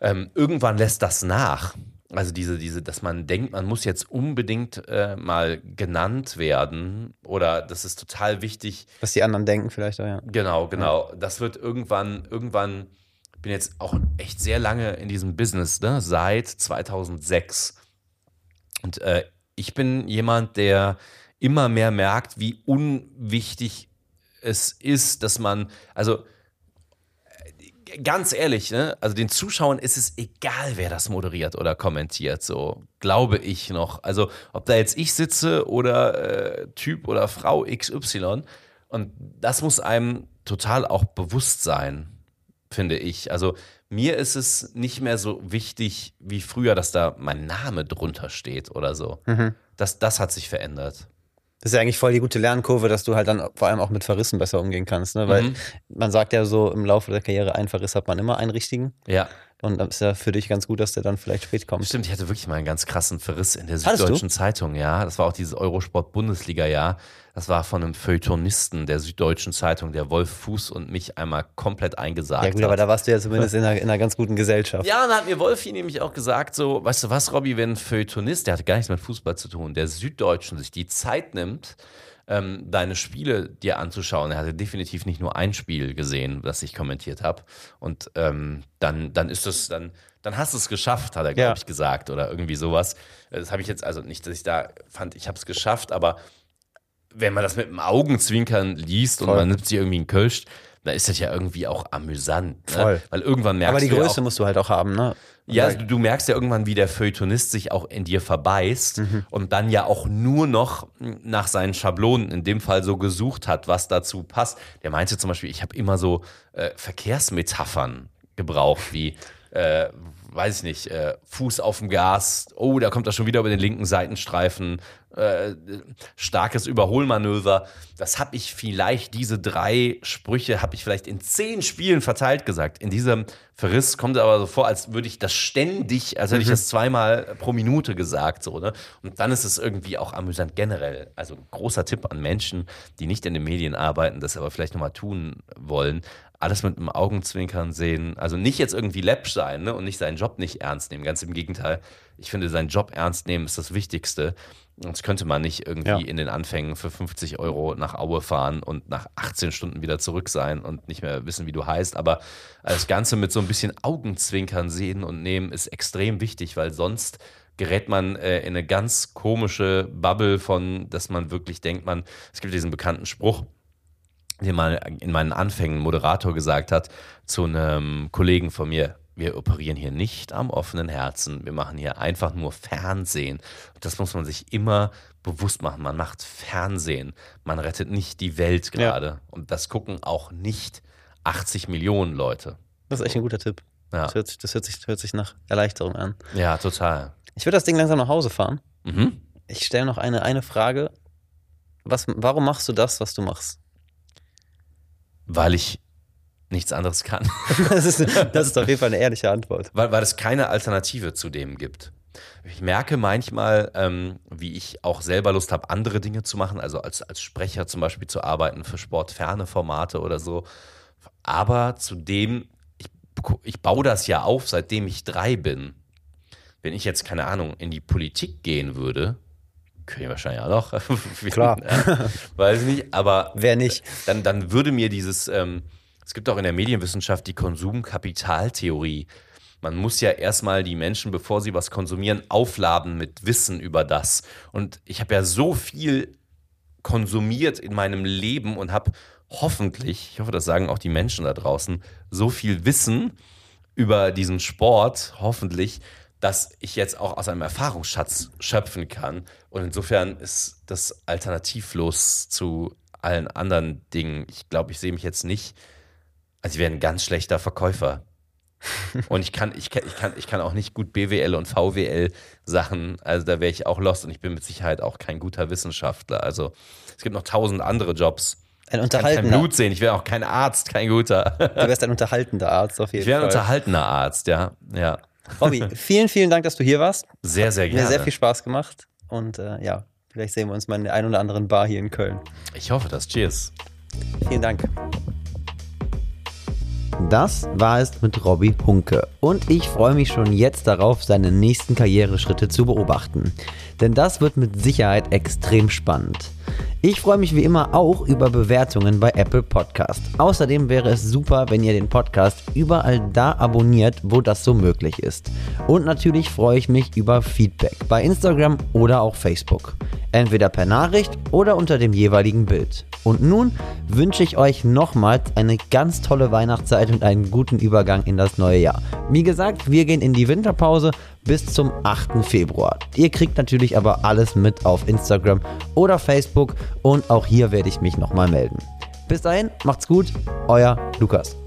ähm, irgendwann lässt das nach. Also diese, diese, dass man denkt, man muss jetzt unbedingt äh, mal genannt werden oder das ist total wichtig. Was die anderen denken vielleicht auch, ja. Genau, genau. Das wird irgendwann, irgendwann, bin jetzt auch echt sehr lange in diesem Business, ne? seit 2006. Und äh, ich bin jemand, der immer mehr merkt, wie unwichtig es ist, dass man, also äh, ganz ehrlich, ne? also den Zuschauern ist es egal, wer das moderiert oder kommentiert, so glaube ich noch. Also ob da jetzt ich sitze oder äh, Typ oder Frau XY. Und das muss einem total auch bewusst sein, finde ich. Also mir ist es nicht mehr so wichtig wie früher, dass da mein Name drunter steht oder so. Das, das hat sich verändert. Das ist ja eigentlich voll die gute Lernkurve, dass du halt dann vor allem auch mit Verrissen besser umgehen kannst, ne? Weil Mhm. man sagt ja so, im Laufe der Karriere, einen Verriss hat man immer einen richtigen. Ja. Und dann ist ja für dich ganz gut, dass der dann vielleicht spät kommt. Stimmt, ich hatte wirklich mal einen ganz krassen Verriss in der? Süddeutschen Zeitung, ja. Das war auch dieses Eurosport-Bundesliga-Jahr. Das war von einem Feuilletonisten der Süddeutschen Zeitung, der Wolf Fuß und mich einmal komplett eingesagt Ja gut, hat. aber da warst du ja zumindest in einer, in einer ganz guten Gesellschaft. Ja, und dann hat mir Wolfi nämlich auch gesagt, so, weißt du was, Robby, wenn ein Feuilletonist, der hatte gar nichts mit Fußball zu tun, der Süddeutschen sich die Zeit nimmt, ähm, deine Spiele dir anzuschauen. Er hatte definitiv nicht nur ein Spiel gesehen, das ich kommentiert habe. Und ähm, dann, dann ist es, dann, dann hast du es geschafft, hat er, glaube Ja. ich, gesagt. Oder irgendwie sowas. Das habe ich jetzt, also nicht, dass ich da fand, ich habe es geschafft, aber wenn man das mit dem Augenzwinkern liest und Voll. man nimmt sich irgendwie einen Kölsch, dann ist das ja irgendwie auch amüsant. Ne? Voll. Weil irgendwann merkst Aber die du ja Größe auch, musst du halt auch haben, ne? ja, also du merkst ja irgendwann, wie der Feuilletonist sich auch in dir verbeißt Mhm. und dann ja auch nur noch nach seinen Schablonen in dem Fall so gesucht hat, was dazu passt. Der meinte zum Beispiel, ich habe immer so äh, Verkehrsmetaphern gebraucht, wie, äh, weiß ich nicht, äh, Fuß auf dem Gas, oh, da kommt er schon wieder über den linken Seitenstreifen, äh, starkes Überholmanöver. Das habe ich vielleicht, diese drei Sprüche habe ich vielleicht in zehn Spielen verteilt gesagt. In diesem Verriss kommt es aber so vor, als würde ich das ständig, als hätte ich das zweimal pro Minute gesagt. So, ne? Und dann ist es irgendwie auch amüsant generell. Also ein großer Tipp an Menschen, die nicht in den Medien arbeiten, das aber vielleicht nochmal tun wollen. Alles mit einem Augenzwinkern sehen. Also nicht jetzt irgendwie läppsch sein ne? und nicht seinen Job nicht ernst nehmen. Ganz im Gegenteil. Ich finde, seinen Job ernst nehmen ist das Wichtigste. Sonst könnte man nicht irgendwie Ja. in den Anfängen für 50 Euro nach Aue fahren und nach 18 Stunden wieder zurück sein und nicht mehr wissen, wie du heißt. Aber das Ganze mit so ein bisschen Augenzwinkern sehen und nehmen ist extrem wichtig, weil sonst gerät man äh, in eine ganz komische Bubble von, dass man wirklich denkt, man, es gibt diesen bekannten Spruch, den mal in meinen Anfängen ein Moderator gesagt hat zu einem Kollegen von mir. Wir operieren hier nicht am offenen Herzen. Wir machen hier einfach nur Fernsehen. Das muss man sich immer bewusst machen. Man macht Fernsehen. Man rettet nicht die Welt gerade. Und das gucken auch nicht 80 Millionen Leute. Das ist echt ein guter Tipp. Ja, Das, hört sich, das hört, sich, hört sich nach Erleichterung an. ja total. Ich würde das Ding langsam nach Hause fahren. Mhm. Ich stelle noch eine, eine Frage. Was, warum machst du das, was du machst? Weil ich nichts anderes kann. Das ist, das ist auf jeden Fall eine ehrliche Antwort. weil, weil es keine Alternative zu dem gibt. Ich merke manchmal, ähm, wie ich auch selber Lust habe, andere Dinge zu machen, also als, als Sprecher zum Beispiel zu arbeiten für sportferne Formate oder so. Aber zudem, ich, ich baue das ja auf, seitdem ich drei bin. Wenn ich jetzt, keine Ahnung, in die Politik gehen würde, könnte ich wahrscheinlich auch noch. Klar. Ja, weiß ich nicht, aber Wer nicht? dann, dann würde mir dieses, ähm, es gibt auch in der Medienwissenschaft die Konsumkapitaltheorie. Man muss ja erstmal die Menschen, bevor sie was konsumieren, aufladen mit Wissen über das. Und ich habe ja so viel konsumiert in meinem Leben und habe hoffentlich, ich hoffe, das sagen auch die Menschen da draußen, so viel Wissen über diesen Sport, hoffentlich, dass ich jetzt auch aus einem Erfahrungsschatz schöpfen kann. Und insofern ist das alternativlos zu allen anderen Dingen. Ich glaube, ich sehe mich jetzt nicht, also ich wäre ein ganz schlechter Verkäufer. Und ich kann, ich kann, ich kann, ich kann auch nicht gut BWL und VWL Sachen. Also da wäre ich auch lost und ich bin mit Sicherheit auch kein guter Wissenschaftler. Also es gibt noch tausend andere Jobs. Ein Ich kann kein unterhaltender. Blut sehen. Ich wäre auch kein Arzt, kein guter. Du wärst ein unterhaltender Arzt auf jeden Ich wäre ein Fall. unterhaltener Arzt, ja. Ja. Robby, vielen, vielen Dank, dass du hier warst. Sehr, sehr Mir gerne. sehr viel Spaß gemacht. Und äh, ja, vielleicht sehen wir uns mal in der einen oder anderen Bar hier in Köln. Ich hoffe das. Cheers. Vielen Dank. Das war es mit Robby Hunke und ich freue mich schon jetzt darauf, seine nächsten Karriereschritte zu beobachten. Denn das wird mit Sicherheit extrem spannend. Ich freue mich wie immer auch über Bewertungen bei Apple Podcast. Außerdem wäre es super, wenn ihr den Podcast überall da abonniert, wo das so möglich ist. Und natürlich freue ich mich über Feedback bei Instagram oder auch Facebook. Entweder per Nachricht oder unter dem jeweiligen Bild. Und nun wünsche ich euch nochmals eine ganz tolle Weihnachtszeit und einen guten Übergang in das neue Jahr. Wie gesagt, wir gehen in die Winterpause bis zum 8. Februar. Ihr kriegt natürlich aber alles mit auf Instagram oder Facebook und auch hier werde ich mich nochmal melden. Bis dahin, macht's gut, euer Lukas.